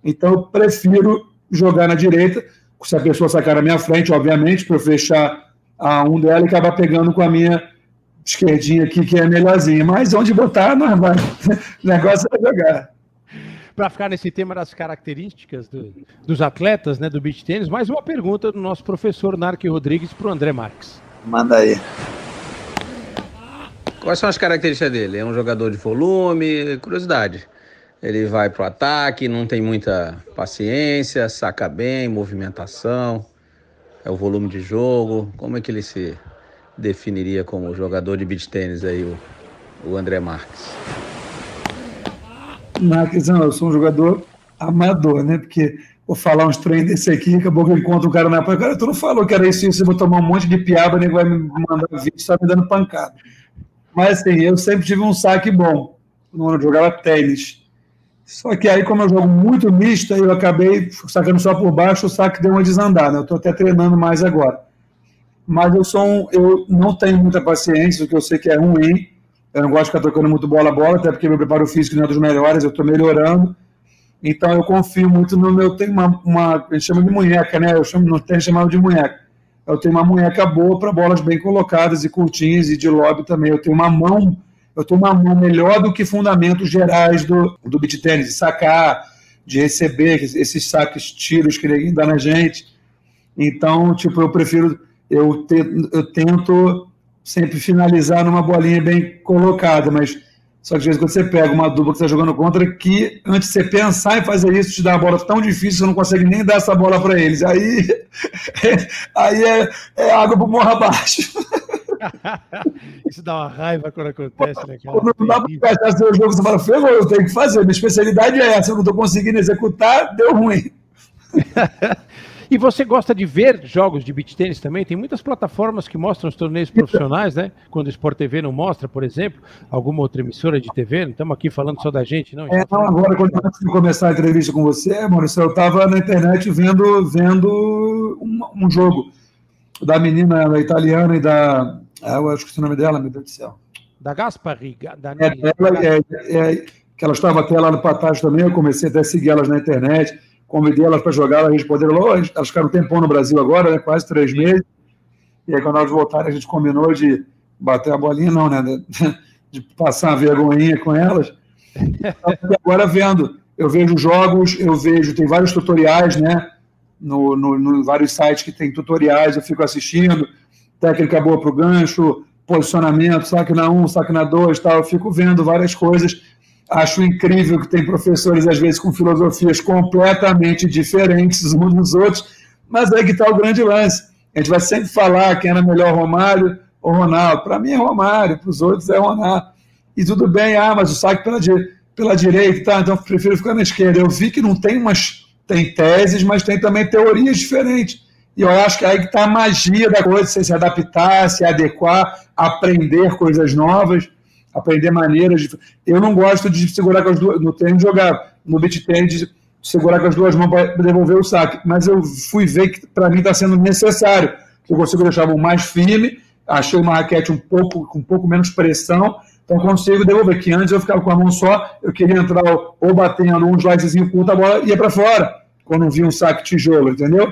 Então eu prefiro jogar na direita, se a pessoa sacar na minha frente, obviamente, para eu fechar a um dela e acabar pegando com a minha esquerdinha aqui, que é melhorzinha. Mas onde botar, não vai. O negócio é jogar. Para ficar nesse tema das características do, dos atletas né, do beach tênis, mais uma pergunta do nosso professor Narque Rodrigues para o André Marques. Manda aí. Quais são as características dele? É um jogador de volume? Curiosidade. Ele vai para o ataque, não tem muita paciência, saca bem, movimentação, é o volume de jogo. Como é que ele se definiria como jogador de beach tênis aí, o, o André Marques? Marques, não, eu sou um jogador amador, né? Porque vou falar uns treinos desse aqui, acabou que eu encontro um cara na praia. Cara, tu não falou que era isso, isso, eu vou tomar um monte de piaba, nem vai me mandar vídeo, só me dando pancada. Mas assim, eu sempre tive um saque bom. Eu jogava tênis. Só que aí, como eu jogo muito misto, eu acabei sacando só por baixo, o saque deu uma desandada. Eu estou até treinando mais agora. Mas eu sou um, eu não tenho muita paciência, o que eu sei que é ruim. Eu não gosto de ficar tocando muito bola a bola, até porque meu preparo físico não é dos melhores, eu estou melhorando. Então eu confio muito no meu. Tem uma, uma. Gente chama de munheca, né? Eu chamo, não tenho chamado de munheca. Eu tenho uma munheca boa para bolas bem colocadas e curtinhas e de lobby também. Eu tenho uma mão eu tenho uma mão melhor do que fundamentos gerais do, do beat tênis, de sacar, de receber esses saques, tiros que ele dá na gente. Então, tipo, eu prefiro, eu, te, eu tento sempre finalizar numa bolinha bem colocada, mas só que às vezes quando você pega uma dupla que está jogando contra, que antes de você pensar em fazer isso, te dá uma bola tão difícil, você não consegue nem dar essa bola para eles. Aí, aí é, é água para morro abaixo. Isso dá uma raiva quando acontece, né, cara? Não dá para encaixar seu jogo, você fala, ferrou, eu tenho que fazer, minha especialidade é essa, eu não estou conseguindo executar, deu ruim. E você gosta de ver jogos de beach tênis também? Tem muitas plataformas que mostram os torneios profissionais, né? Quando o Sport TV não mostra, por exemplo, alguma outra emissora de TV, não estamos aqui falando só da gente, não? É, não, agora, quando antes de começar a entrevista com você, Maurício, eu estava na internet vendo, vendo um, um jogo da menina italiana e da ah, eu acho que é o nome dela, meu Deus do céu. Da Gaspari. Da é, ela, é, é, que ela estava até lá no Patage também, eu comecei até a seguir elas na internet, convidei elas para jogar, elas responderam, oh, elas ficaram um tempão no Brasil agora, né, quase três meses, e aí quando elas voltaram a gente combinou de bater a bolinha, não, né, de, passar uma vergonhinha com elas, agora vendo, eu vejo jogos, eu vejo, tem vários tutoriais, né, no, no, no, vários sites que tem tutoriais, eu fico assistindo, técnica boa para o gancho, posicionamento, saque na 1, um, saque na 2, tal, eu fico vendo várias coisas. Acho incrível que tem professores, às vezes, com filosofias completamente diferentes uns dos outros, mas aí que está o grande lance. A gente vai sempre falar quem era melhor, Romário ou Ronaldo. Para mim é Romário, para os outros é Ronaldo. E tudo bem, ah, mas o saque pela, pela direita, tá, então prefiro ficar na esquerda. Eu vi que não tem umas tem teses, mas tem também teorias diferentes. E eu acho que aí que está a magia da coisa, você se adaptar, se adequar, aprender coisas novas, aprender maneiras de. Eu não gosto de segurar com as duas. No tênis jogar, no beat tênis, segurar com as duas mãos para devolver o saque. Mas eu fui ver que para mim está sendo necessário. Eu consigo deixar a mão mais firme, achei uma raquete um pouco, com um pouco menos pressão, então consigo devolver. Que antes eu ficava com a mão só, eu queria entrar ou batendo um slicezinho curto, a bola ia para fora, quando via um saque tijolo, entendeu?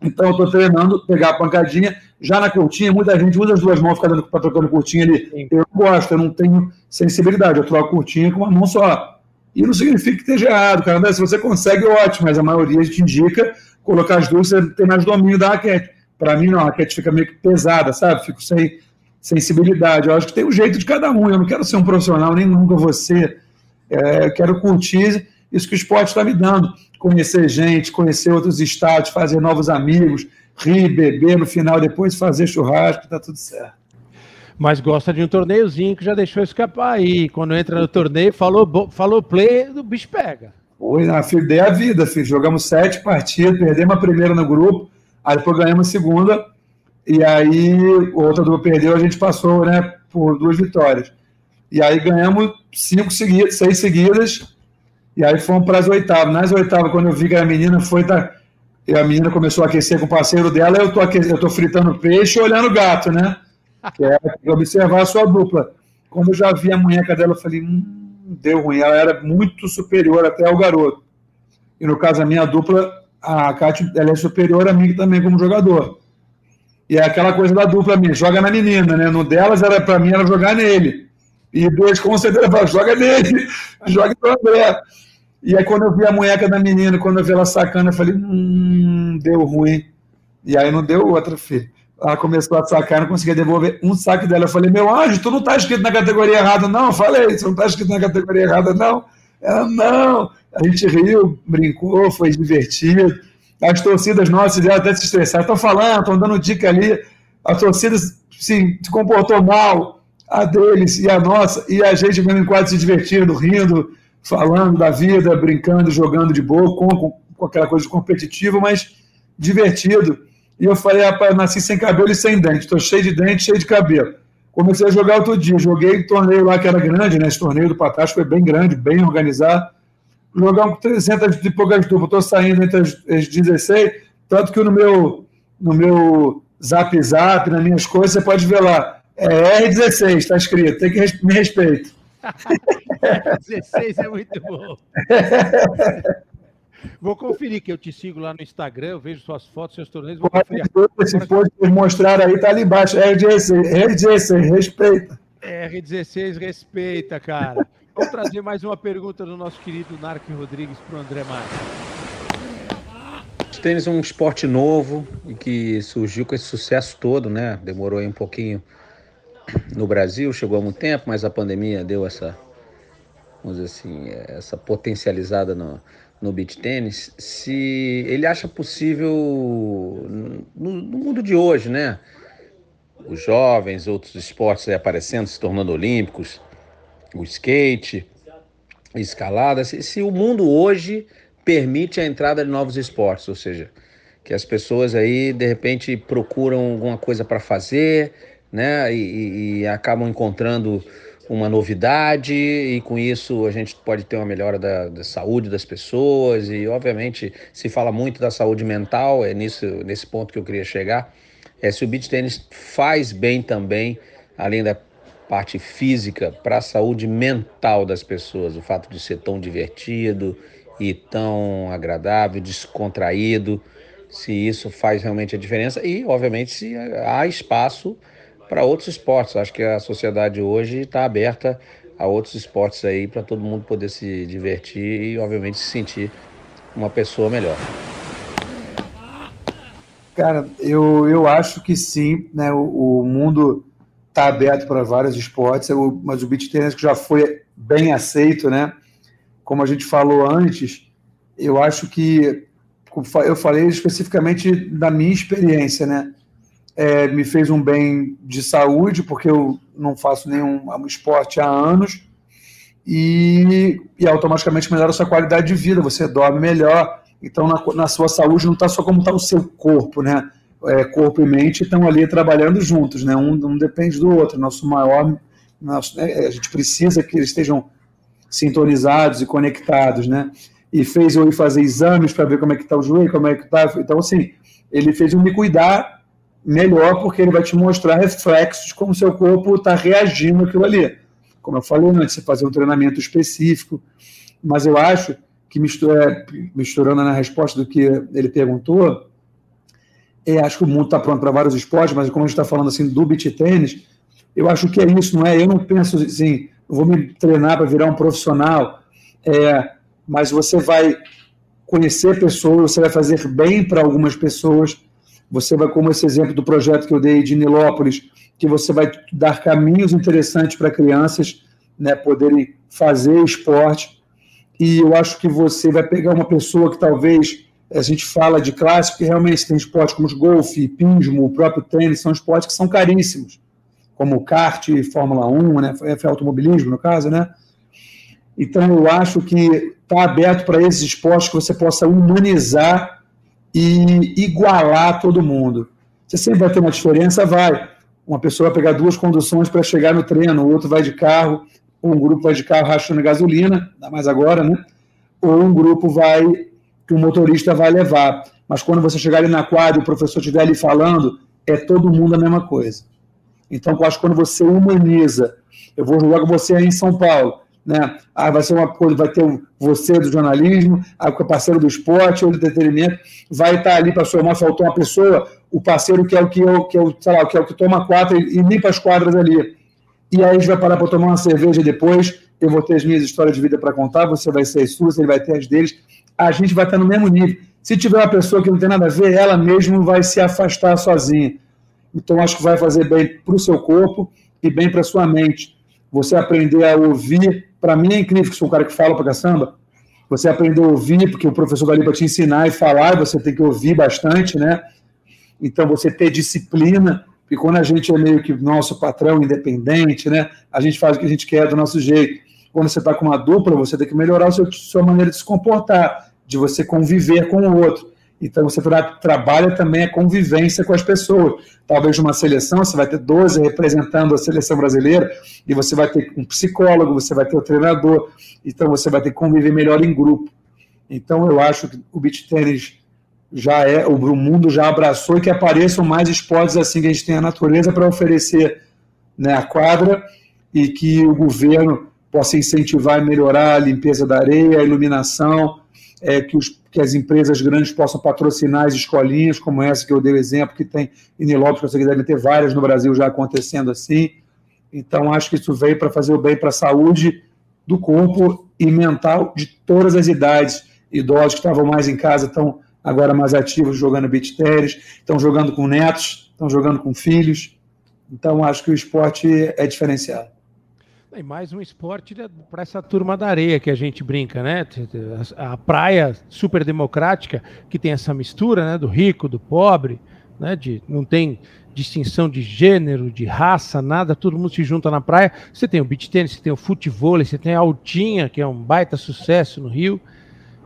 Então eu estou treinando, pegar a pancadinha, já na curtinha, muita gente usa as duas mãos, para trocando curtinha ali. Sim. Eu não gosto, eu não tenho sensibilidade, eu troco curtinha com uma mão só. E não significa que esteja errado, cara. Se você consegue, ótimo, mas a maioria te indica colocar as duas, você tem mais domínio da raquete. Para mim, não, a raquete fica meio que pesada, sabe? Fico sem sensibilidade. Eu acho que tem o um jeito de cada um. Eu não quero ser um profissional, nem nunca você. É, eu quero curtir isso que o esporte está me dando. Conhecer gente, conhecer outros estados, fazer novos amigos, rir, beber no final, depois fazer churrasco, está tudo certo. Mas gosta de um torneiozinho que já deixou escapar aí. Quando entra no torneio, falou, falou play, o bicho pega. Oi, na filho, dei a vida, filho. Jogamos sete partidas, perdemos a primeira no grupo, aí depois ganhamos a segunda, e aí outra dupla perdeu, a gente passou, né, por duas vitórias. E aí ganhamos cinco seguidas, seis seguidas, e aí fomos para as oitavas. Nas oitavas, quando eu vi que a menina foi. Tá, e a menina começou a aquecer com o parceiro dela, eu tô, aquecendo, eu tô fritando peixe e olhando o gato, né? Que é observar a sua dupla. Quando eu já vi a munheca dela, eu falei, hum, deu ruim. Ela era muito superior até ao garoto. E no caso, a minha dupla, a Kátia, ela é superior a mim também como jogador. E é aquela coisa da dupla minha, joga na menina, né? No delas, era para mim, era jogar nele. E dois, com certeza, joga nele, joga no André. E aí, quando eu vi a munheca da menina, quando eu vi ela sacando, eu falei, hum, deu ruim. E aí não deu outra, filho. Ela começou a sacar, não conseguia devolver um saque dela. Eu falei, meu anjo, tu não tá escrito na categoria errada, não? Eu falei, você não tá escrito na categoria errada, não? Ela, não. A gente riu, brincou, foi divertido. As torcidas nossas já até se estressaram. Estão falando, estão dando dica ali. As torcidas sim, se comportou mal, a deles e a nossa, e a gente mesmo em quadro se divertindo, rindo, falando da vida, brincando, jogando de boa, com, com, com aquela coisa competitiva, mas divertido. E eu falei, rapaz, nasci sem cabelo e sem dente, estou cheio de dente, cheio de cabelo. Comecei a jogar outro dia, joguei torneio lá que era grande, né? Esse torneio do Patas foi bem grande, bem organizado. Jogar com 300 e poucas duplas, estou saindo entre as, as 16, tanto que no meu, no meu zap zap, nas minhas coisas, você pode ver lá, é R16, está escrito, tem que me respeito. 16 é muito bom. Vou conferir que eu te sigo lá no Instagram, eu vejo suas fotos, seus torneios. Vou conferir. Esse post que mostrar aí tá ali embaixo. R16, R16, respeita. R16, respeita, cara. Vamos trazer mais uma pergunta do nosso querido Narco Rodrigues para o André Marques. O tênis é um esporte novo e que surgiu com esse sucesso todo, né? Demorou aí um pouquinho no Brasil, chegou há muito tempo, mas a pandemia deu essa, vamos dizer assim, essa potencializada no, no beach tênis. Se ele acha possível no, no mundo de hoje, né? Os jovens, outros esportes aparecendo, se tornando olímpicos, o skate, escalada, se, se o mundo hoje permite a entrada de novos esportes, ou seja, que as pessoas aí de repente procuram alguma coisa para fazer, né? E, e, acabam encontrando uma novidade e com isso a gente pode ter uma melhora da, da, saúde das pessoas e obviamente se fala muito da saúde mental é nisso nesse ponto que eu queria chegar. É se o beach tênis faz bem também além da parte física para a saúde mental das pessoas o fato de ser tão divertido e tão agradável descontraído se isso faz realmente a diferença e obviamente se há espaço para outros esportes. Acho que a sociedade hoje está aberta a outros esportes aí para todo mundo poder se divertir e, obviamente, se sentir uma pessoa melhor. Cara, eu, eu acho que sim, né? O, o mundo está aberto para vários esportes, mas o beach tennis já foi bem aceito, né? Como a gente falou antes, eu acho que eu falei especificamente da minha experiência, né? É, me fez um bem de saúde, porque eu não faço nenhum esporte há anos, e, e automaticamente melhora a sua qualidade de vida, você dorme melhor, então na, na sua saúde não está só como está o seu corpo, né? é, corpo e mente estão ali trabalhando juntos, né? Um, um depende do outro. Nosso maior, nosso, né? a gente precisa que eles estejam sintonizados e conectados, né? E fez eu ir fazer exames para ver como é que está o joelho, como é que está. Então, assim, ele fez eu me cuidar melhor porque ele vai te mostrar reflexos como seu corpo está reagindo àquilo ali. Como eu falei antes, você fazer um treinamento específico. Mas eu acho que mistura, misturando na resposta do que ele perguntou, é, acho que o mundo está pronto para vários esportes, mas como a gente está falando assim do beach tênis, eu acho que é isso, não é? Eu não penso assim, vou me treinar para virar um profissional, é, mas você vai conhecer pessoas, você vai fazer bem para algumas pessoas, você vai, como esse exemplo do projeto que eu dei de Nilópolis, que você vai dar caminhos interessantes para crianças né, poderem fazer esporte, e eu acho que você vai pegar uma pessoa que talvez a gente fala de clássico, que realmente tem esportes como golfe, pingismo, o próprio tênis, são esportes que são caríssimos, como kart, Fórmula 1, né, automobilismo, no caso, né? Então, eu acho que está aberto para esses esportes que você possa humanizar e igualar todo mundo. Você sempre vai ter uma diferença, vai. Uma pessoa vai pegar duas conduções para chegar no treino, o outro vai de carro, ou um grupo vai de carro rachando gasolina, ainda mais agora, né? Ou um grupo vai que o motorista vai levar. Mas quando você chegar ali na quadra e o professor estiver ali falando, é todo mundo a mesma coisa. Então, eu acho que quando você humaniza, eu vou jogar com você aí em São Paulo, né? Ah, vai ser uma coisa, vai ter você do jornalismo, o parceiro do esporte ou do entretenimento, vai estar ali para somar, faltou uma pessoa, o parceiro que é o que eu, que eu, sei lá, que é o que toma quatro e, e limpa as quadras ali. E aí a gente vai parar para tomar uma cerveja depois, eu vou ter as minhas histórias de vida para contar, você vai ser as suas, ele vai ter as deles a gente vai estar no mesmo nível. Se tiver uma pessoa que não tem nada a ver, ela mesmo vai se afastar sozinha. Então, acho que vai fazer bem para o seu corpo e bem para sua mente. Você aprender a ouvir, para mim é incrível, que sou um cara que fala para caçamba, você aprender a ouvir, porque o professor está ali para te ensinar e falar, e você tem que ouvir bastante, né? Então, você ter disciplina, porque quando a gente é meio que nosso patrão independente, né? A gente faz o que a gente quer do nosso jeito. Quando você está com uma dupla, você tem que melhorar a sua maneira de se comportar de você conviver com o outro. Então, você tra trabalha também a convivência com as pessoas. Talvez numa seleção, você vai ter 12 representando a seleção brasileira, e você vai ter um psicólogo, você vai ter o um treinador, então você vai ter que conviver melhor em grupo. Então, eu acho que o beach tênis já é, o mundo já abraçou e que apareçam mais esportes assim que a gente tem a natureza para oferecer né, a quadra e que o governo possa incentivar e melhorar a limpeza da areia, a iluminação, é, que, os, que, as empresas grandes possam patrocinar as escolinhas, como essa que eu dei o exemplo, que tem em Nilópolis, que deve ter várias no Brasil já acontecendo assim. Então, acho que isso veio para fazer o bem para a saúde do corpo e mental de todas as idades. Idosos que estavam mais em casa estão agora mais ativos jogando beach tennis, estão jogando com netos, estão jogando com filhos. Então, acho que o esporte é diferenciado. E mais um esporte para essa turma da areia que a gente brinca, né? A, praia super democrática, que tem essa mistura, né? Do rico, do pobre, né? De, não tem distinção de gênero, de raça, nada, todo mundo se junta na praia. Você tem o beach tennis, você tem o futebol, você tem a altinha, que é um baita sucesso no Rio,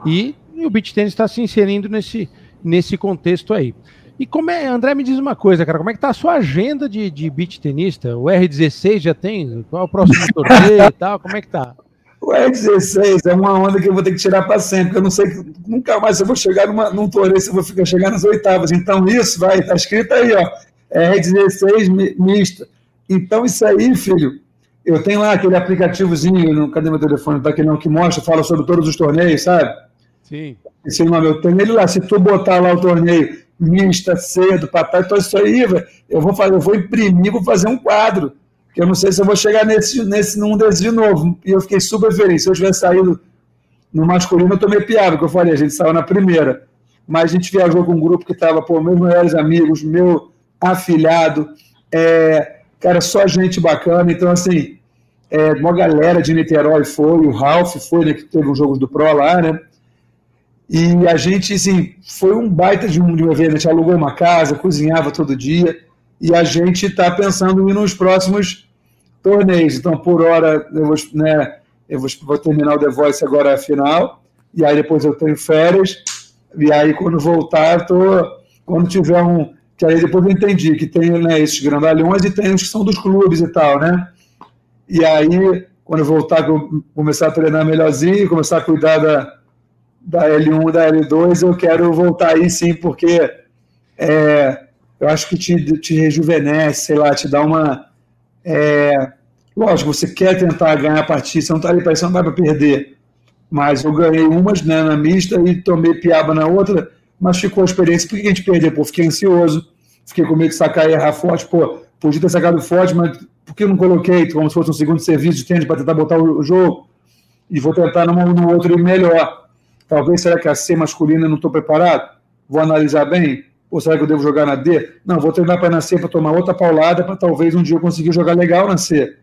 e, e o beach tennis está se inserindo nesse, nesse contexto aí. E como é, André, me diz uma coisa, cara, como é que tá a sua agenda de, de beat tenista? O R16 já tem? Qual é o próximo torneio e tal? Como é que tá? O R16 é uma onda que eu vou ter que tirar para sempre, porque eu não sei, nunca mais eu vou chegar numa, num torneio se eu vou ficar, chegar nas oitavas. Então, isso vai, tá escrito aí, ó, R16 mista. Então, isso aí, filho, eu tenho lá aquele aplicativozinho, no, cadê meu telefone? Tá aqui não, que mostra, fala sobre todos os torneios, sabe? Sim. Esse nome, eu tenho ele lá, se tu botar lá o torneio mista, cedo, papai, então isso aí, eu vou fazer, eu vou imprimir, vou fazer um quadro, eu não sei se eu vou chegar nesse, nesse num desses de novo. E eu fiquei super feliz. Se eu tivesse saído no masculino, eu tomei piada, que eu falei, a gente saiu na primeira. mas a gente viajou com um grupo que estava, pô, meus melhores amigos, meu afilhado, é, cara, só gente bacana. Então, assim, é, uma galera de Niterói foi, o Ralph foi, né, que teve os jogos do Pro lá, né? E a gente, assim, foi um baita de um, de um evento. A gente alugou uma casa, cozinhava todo dia, e a gente está pensando em nos próximos torneios. Então, por hora, eu vou, né, eu vou, terminar o The Voice agora, final, e aí depois eu tenho férias, e aí quando voltar, tô, quando tiver um. Que aí depois eu entendi que tem né, esses grandalhões e tem os que são dos clubes e tal, né? E aí, quando eu voltar, começar a treinar melhorzinho, começar a cuidar da, da L1 da L2, eu quero voltar aí sim, porque é, eu acho que te, te rejuvenesce, sei lá, te dá uma. É, lógico, você quer tentar ganhar a partida, você não está ali para isso, não vai para perder. Mas eu ganhei umas né, na mista e tomei piaba na outra, mas ficou a experiência. Por que a gente perdeu? Pô, fiquei ansioso, fiquei com medo de sacar e errar forte. Pô, podia ter sacado forte, mas por que eu não coloquei como se fosse um segundo serviço de tênis para tentar botar o jogo? E vou tentar no, no outro ir melhor. Talvez será que a C masculina não estou preparado? Vou analisar bem? Ou será que eu devo jogar na D? Não, vou treinar para na C para tomar outra paulada para talvez um dia eu conseguir jogar legal na C.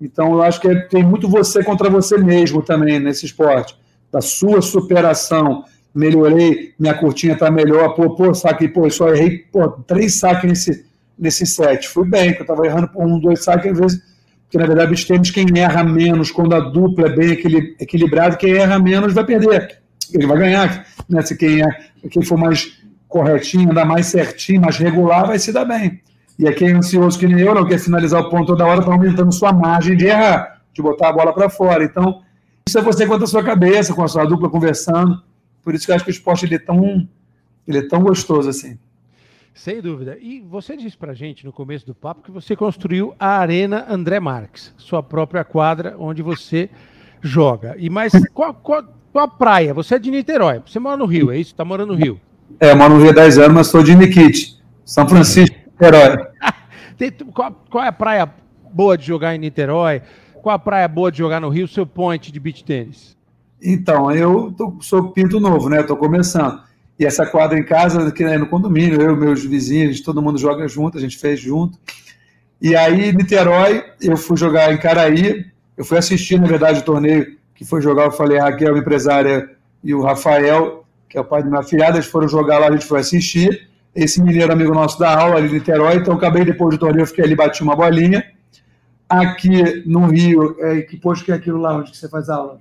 Então eu acho que é, tem muito você contra você mesmo também nesse esporte. Da sua superação. Melhorei, minha curtinha está melhor. Pô, pô, saque, pô, eu só errei pô, três saques nesse, nesse set. Fui bem, porque eu estava errando por um, dois saques, às vezes. Porque na verdade, temos quem erra menos, quando a dupla é bem equilibrada, quem erra menos vai perder ele vai ganhar. Né? Se quem, é, quem for mais corretinho, andar mais certinho, mais regular, vai se dar bem. E quem é ansioso que nem eu, não quer finalizar o ponto toda hora, está aumentando sua margem de errar, de botar a bola para fora. Então, isso é você contra a sua cabeça, com a sua dupla conversando. Por isso que eu acho que o esporte ele é tão, ele é tão gostoso assim. Sem dúvida. E você disse para gente no começo do papo que você construiu a Arena André Marques, sua própria quadra onde você joga. E mas qual, qual, tua praia, você é de Niterói, você mora no Rio, é isso? Tá morando no Rio? É, eu moro no Rio há 10 anos, mas sou de Nikit, São Francisco, Niterói. qual, qual, é a praia boa de jogar em Niterói? Qual a praia boa de jogar no Rio, seu point de beach tênis? Então, eu tô, sou pinto novo, né? Estou começando. E essa quadra em casa, que é no condomínio, eu, meus vizinhos, todo mundo joga junto, a gente fez junto. E aí, Niterói, eu fui jogar em Caraí, eu fui assistir, na verdade, o torneio que foi jogar, eu falei, a Raquel, empresária, e o Rafael, que é o pai de minha filhada, eles foram jogar lá, a gente foi assistir. Esse mineiro amigo nosso da aula, ali de Niterói, então acabei depois do torneio, fiquei ali, bati uma bolinha. Aqui no Rio, é, que posto que é aquilo lá onde você faz aula?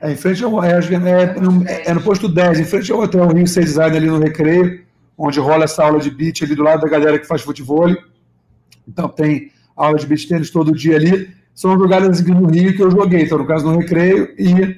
É, em frente ao. É, é, no, é, no posto 10, em frente ao Hotel Rio C Design, ali no Recreio, onde rola essa aula de beat ali do lado da galera que faz futebol. Então tem aula de beat tênis todo dia ali são jogadas no Rio que eu joguei, então no caso no Recreio e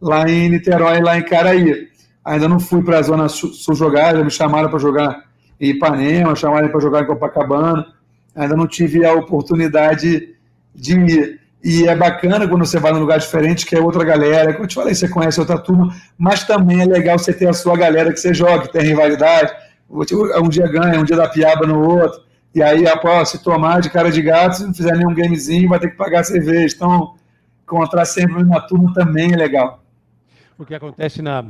lá em Niterói, lá em Caraí. Ainda não fui para a Zona Sul jogar, já me chamaram para jogar em Ipanema, chamaram para jogar em Copacabana. Ainda não tive a oportunidade de ir. E é bacana quando você vai num lugar diferente, que é outra galera. Como eu te falei, você conhece outra turma, mas também é legal você ter a sua galera que você joga, que tem rivalidade. Um dia ganha, um dia dá piaba no outro. E aí, após se tomar de cara de gato, se não fizer nenhum gamezinho, vai ter que pagar cerveja. Então, encontrar sempre uma turma também é legal. O que acontece na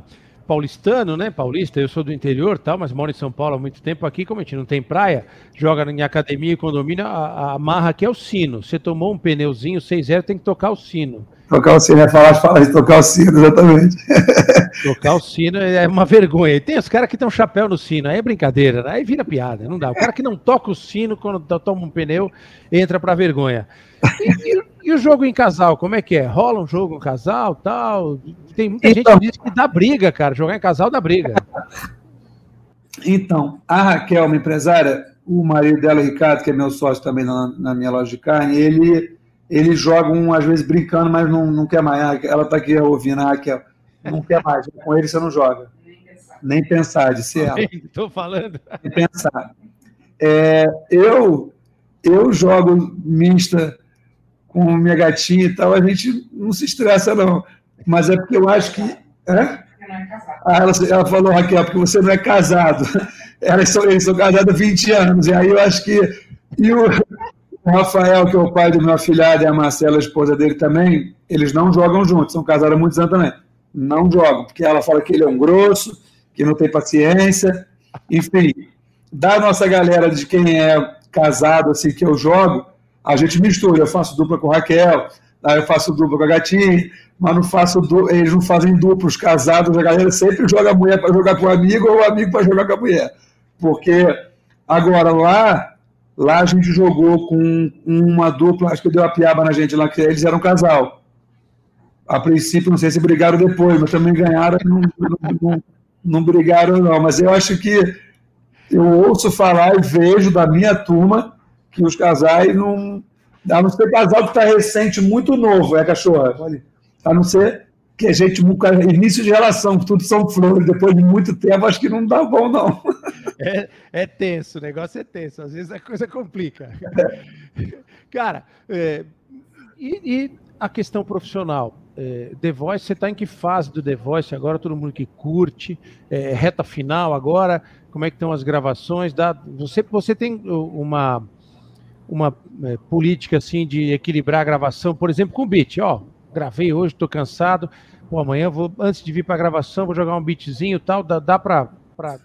paulistano, né? Paulista, eu sou do interior, tal, mas moro em São Paulo há muito tempo aqui, como a gente não tem praia, joga em academia e condomínio, a, a marra aqui é o sino. Você tomou um pneuzinho 6-0, tem que tocar o sino. Tocar o sino, é falar, falar de tocar o sino, exatamente. Tocar o sino é uma vergonha. E tem os caras que tem um chapéu no sino, aí é brincadeira, né? aí vira piada, não dá. O cara que não toca o sino quando toma um pneu, entra pra vergonha. E, e, o jogo em casal, como é que é? Rola um jogo em casal, tal? Tem muita então, gente que diz que dá briga, cara. Jogar em casal dá briga. Então, a Raquel, uma empresária, o marido dela, Ricardo, que é meu sócio também na, na minha loja de carne, ele eles jogam, às vezes, brincando, mas não, não quer mais. Ela está aqui ouvindo, a Raquel. Não quer mais. Com ele você não joga. Nem pensar, disse ela. Estou falando. Nem pensar. É, eu, eu jogo mista com minha gatinha e tal, a gente não se estressa, não. Mas é porque eu acho que. É? Ah, ela, ela falou, Raquel, porque você não é casado. Elas são, eles são casados há 20 anos. E aí eu acho que. E o, o Rafael, que é o pai do meu afilhado, e a Marcela, a esposa dele também, eles não jogam juntos, são casados há muitos anos também. não jogo, porque ela fala que ele é um grosso, que não tem paciência, enfim. Da nossa galera de quem é casado, assim, que eu jogo, a gente mistura. Eu faço dupla com Raquel, aí eu faço dupla com a Gatinha, mas não faço eles não fazem duplos casados. A galera sempre joga a mulher para jogar com o amigo ou o amigo para jogar com a mulher. Porque agora lá, lá a gente jogou com uma dupla, acho que deu a piaba na gente lá, que eles eram um casal. A princípio, não sei se brigaram depois, mas também ganharam, não, não, não, não brigaram, não. Mas eu acho que eu ouço falar e vejo da minha turma que os casais não. A não ser casal que está recente, muito novo, é cachorra. A não ser que a gente, início de relação, tudo são flores, depois de muito tempo, acho que não dá bom, não. É, é tenso, o negócio é tenso, às vezes a coisa complica. É. Cara, é, e, e, a questão profissional? É, The Voice, você está em que fase do The Voice agora? Todo mundo que curte, é, reta final agora, como é que estão as gravações? Dá, você, você tem uma, uma é, política assim de equilibrar a gravação, por exemplo, com o beat, ó, gravei hoje, estou cansado, pô, amanhã vou, antes de vir para a gravação, vou jogar um beatzinho e tal, dá, dá para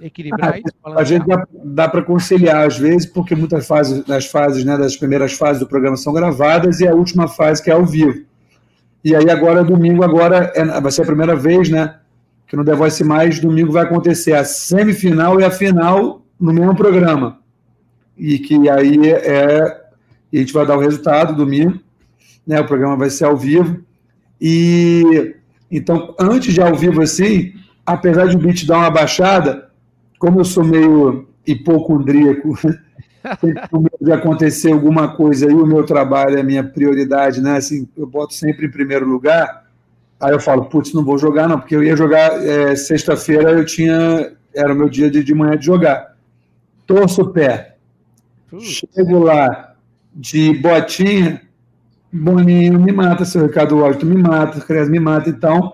equilibrar ah, isso? A gente dá, dá para conciliar às vezes, porque muitas fases, das fases, né, das primeiras fases do programa são gravadas e a última fase que é ao vivo. E aí agora, domingo, agora é, vai ser a primeira vez, né, que no The Voice Mais, domingo vai acontecer a semifinal e a final no mesmo programa. E que aí é. a gente vai dar o resultado domingo, né? O programa vai ser ao vivo. E então, antes de ao vivo assim, apesar de o beat dar uma baixada, como eu sou meio hipocondríaco, de acontecer alguma coisa e o meu trabalho é a minha prioridade, né? Assim, eu boto sempre em primeiro lugar. Aí eu falo, putz, não vou jogar não, porque eu ia jogar é, sexta-feira, eu tinha, era o meu dia de, de manhã de jogar. Torço o pé, chego lá de botinha, Boninho me mata, seu Ricardo Washington me mata, Cres me mata, então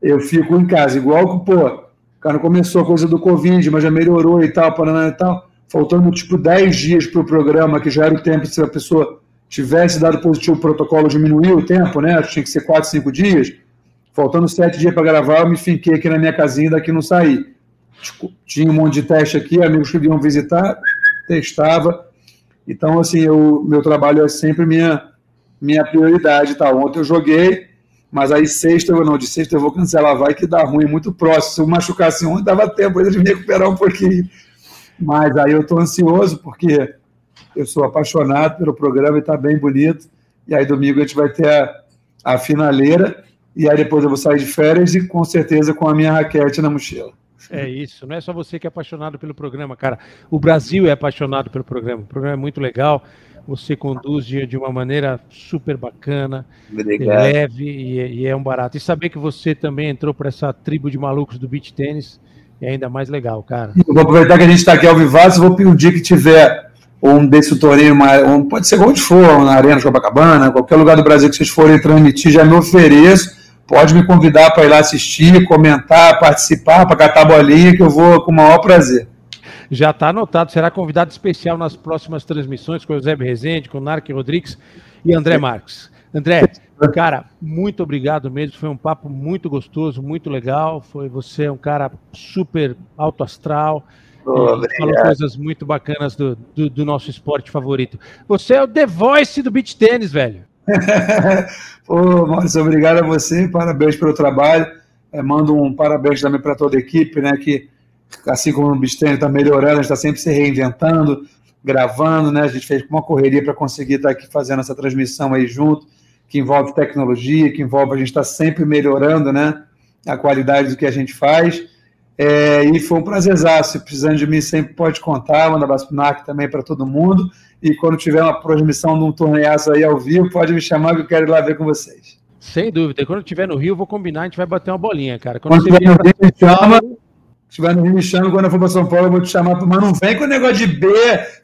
eu fico em casa, igual que, pô, cara começou a coisa do Covid, mas já melhorou e tal, Paraná e tal, faltando tipo 10 dias para o programa, que já era o tempo se a pessoa tivesse dado positivo o protocolo, diminuiu o tempo, né? Tinha que ser 4, 5 dias. Faltando sete dias para gravar, eu me finquei aqui na minha casinha, daqui não saí. Tipo, tinha um monte de teste aqui, amigos que vinham visitar, testava. Então, assim, eu, meu trabalho é sempre minha, minha prioridade. Tá? Ontem eu joguei, mas aí sexta, eu não, de sexta eu vou cancelar, vai que dá ruim, muito próximo. Se eu machucasse ontem, dava tempo ainda de me recuperar um pouquinho. Mas aí eu estou ansioso, porque eu sou apaixonado pelo programa e está bem bonito. E aí domingo a gente vai ter a, a finaleira e aí depois eu vou sair de férias e com certeza com a minha raquete na mochila. É isso, não é só você que é apaixonado pelo programa, cara. O Brasil é apaixonado pelo programa. O programa é muito legal. Você conduz de, uma maneira super bacana, Obrigado. leve e, e, é um barato. E saber que você também entrou para essa tribo de malucos do beach tênis é ainda mais legal, cara. Eu vou aproveitar que a gente está aqui ao vivaço, vou pedir um que tiver um desse torneio, um, pode ser onde for, na Arena de Copacabana, qualquer lugar do Brasil que vocês forem transmitir, já me ofereço pode me convidar para ir lá assistir, comentar, participar, para catar bolinha, que eu vou com o maior prazer. Já está anotado, será convidado especial nas próximas transmissões com o Zé Rezende, com o Narc Rodrigues e André Marques. André, cara, muito obrigado mesmo. Foi um papo muito gostoso, muito legal. Foi você é um cara super alto astral. Oh, falou coisas muito bacanas do, do, do, nosso esporte favorito. Você é o The Voice do beach tênis, velho. Pô, Maurício, obrigado a você, parabéns pelo trabalho. É, mando um parabéns também para toda a equipe, né? Que assim como o Bistênio está melhorando, a gente está sempre se reinventando, gravando, né? A gente fez uma correria para conseguir estar tá aqui fazendo essa transmissão aí junto, que envolve tecnologia, que envolve a gente estar tá sempre melhorando, né? A qualidade do que a gente faz. É, e foi um prazerzaço. Precisando de mim, sempre pode contar. Manda abraço para o NAC também para todo mundo. E quando tiver uma transmissão de um torneiaço aí ao vivo, pode me chamar que eu quero ir lá ver com vocês. Sem dúvida. E quando estiver no Rio, eu vou combinar, a gente vai bater uma bolinha, cara. Quando, quando estiver no Rio, me chama. estiver no Rio, me chama. Quando eu for para São Paulo, eu vou te chamar. Mas não vem com o negócio de B,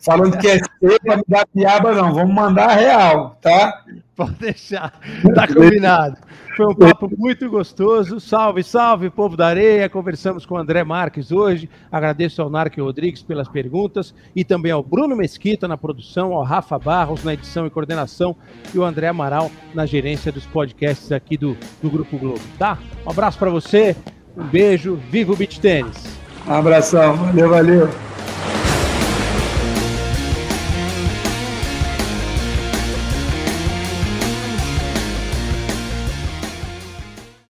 falando que é C para me dar piaba, não. Vamos mandar a real, tá? Pode deixar. Tá combinado. Foi um papo muito gostoso. Salve, salve, povo da areia. Conversamos com o André Marques hoje. Agradeço ao Narque Rodrigues pelas perguntas e também ao Bruno Mesquita na produção, ao Rafa Barros na edição e coordenação e o André Amaral na gerência dos podcasts aqui do, do Grupo Globo, tá? Um abraço para você, um beijo, viva o Beach Tênis. Um abração, valeu, valeu.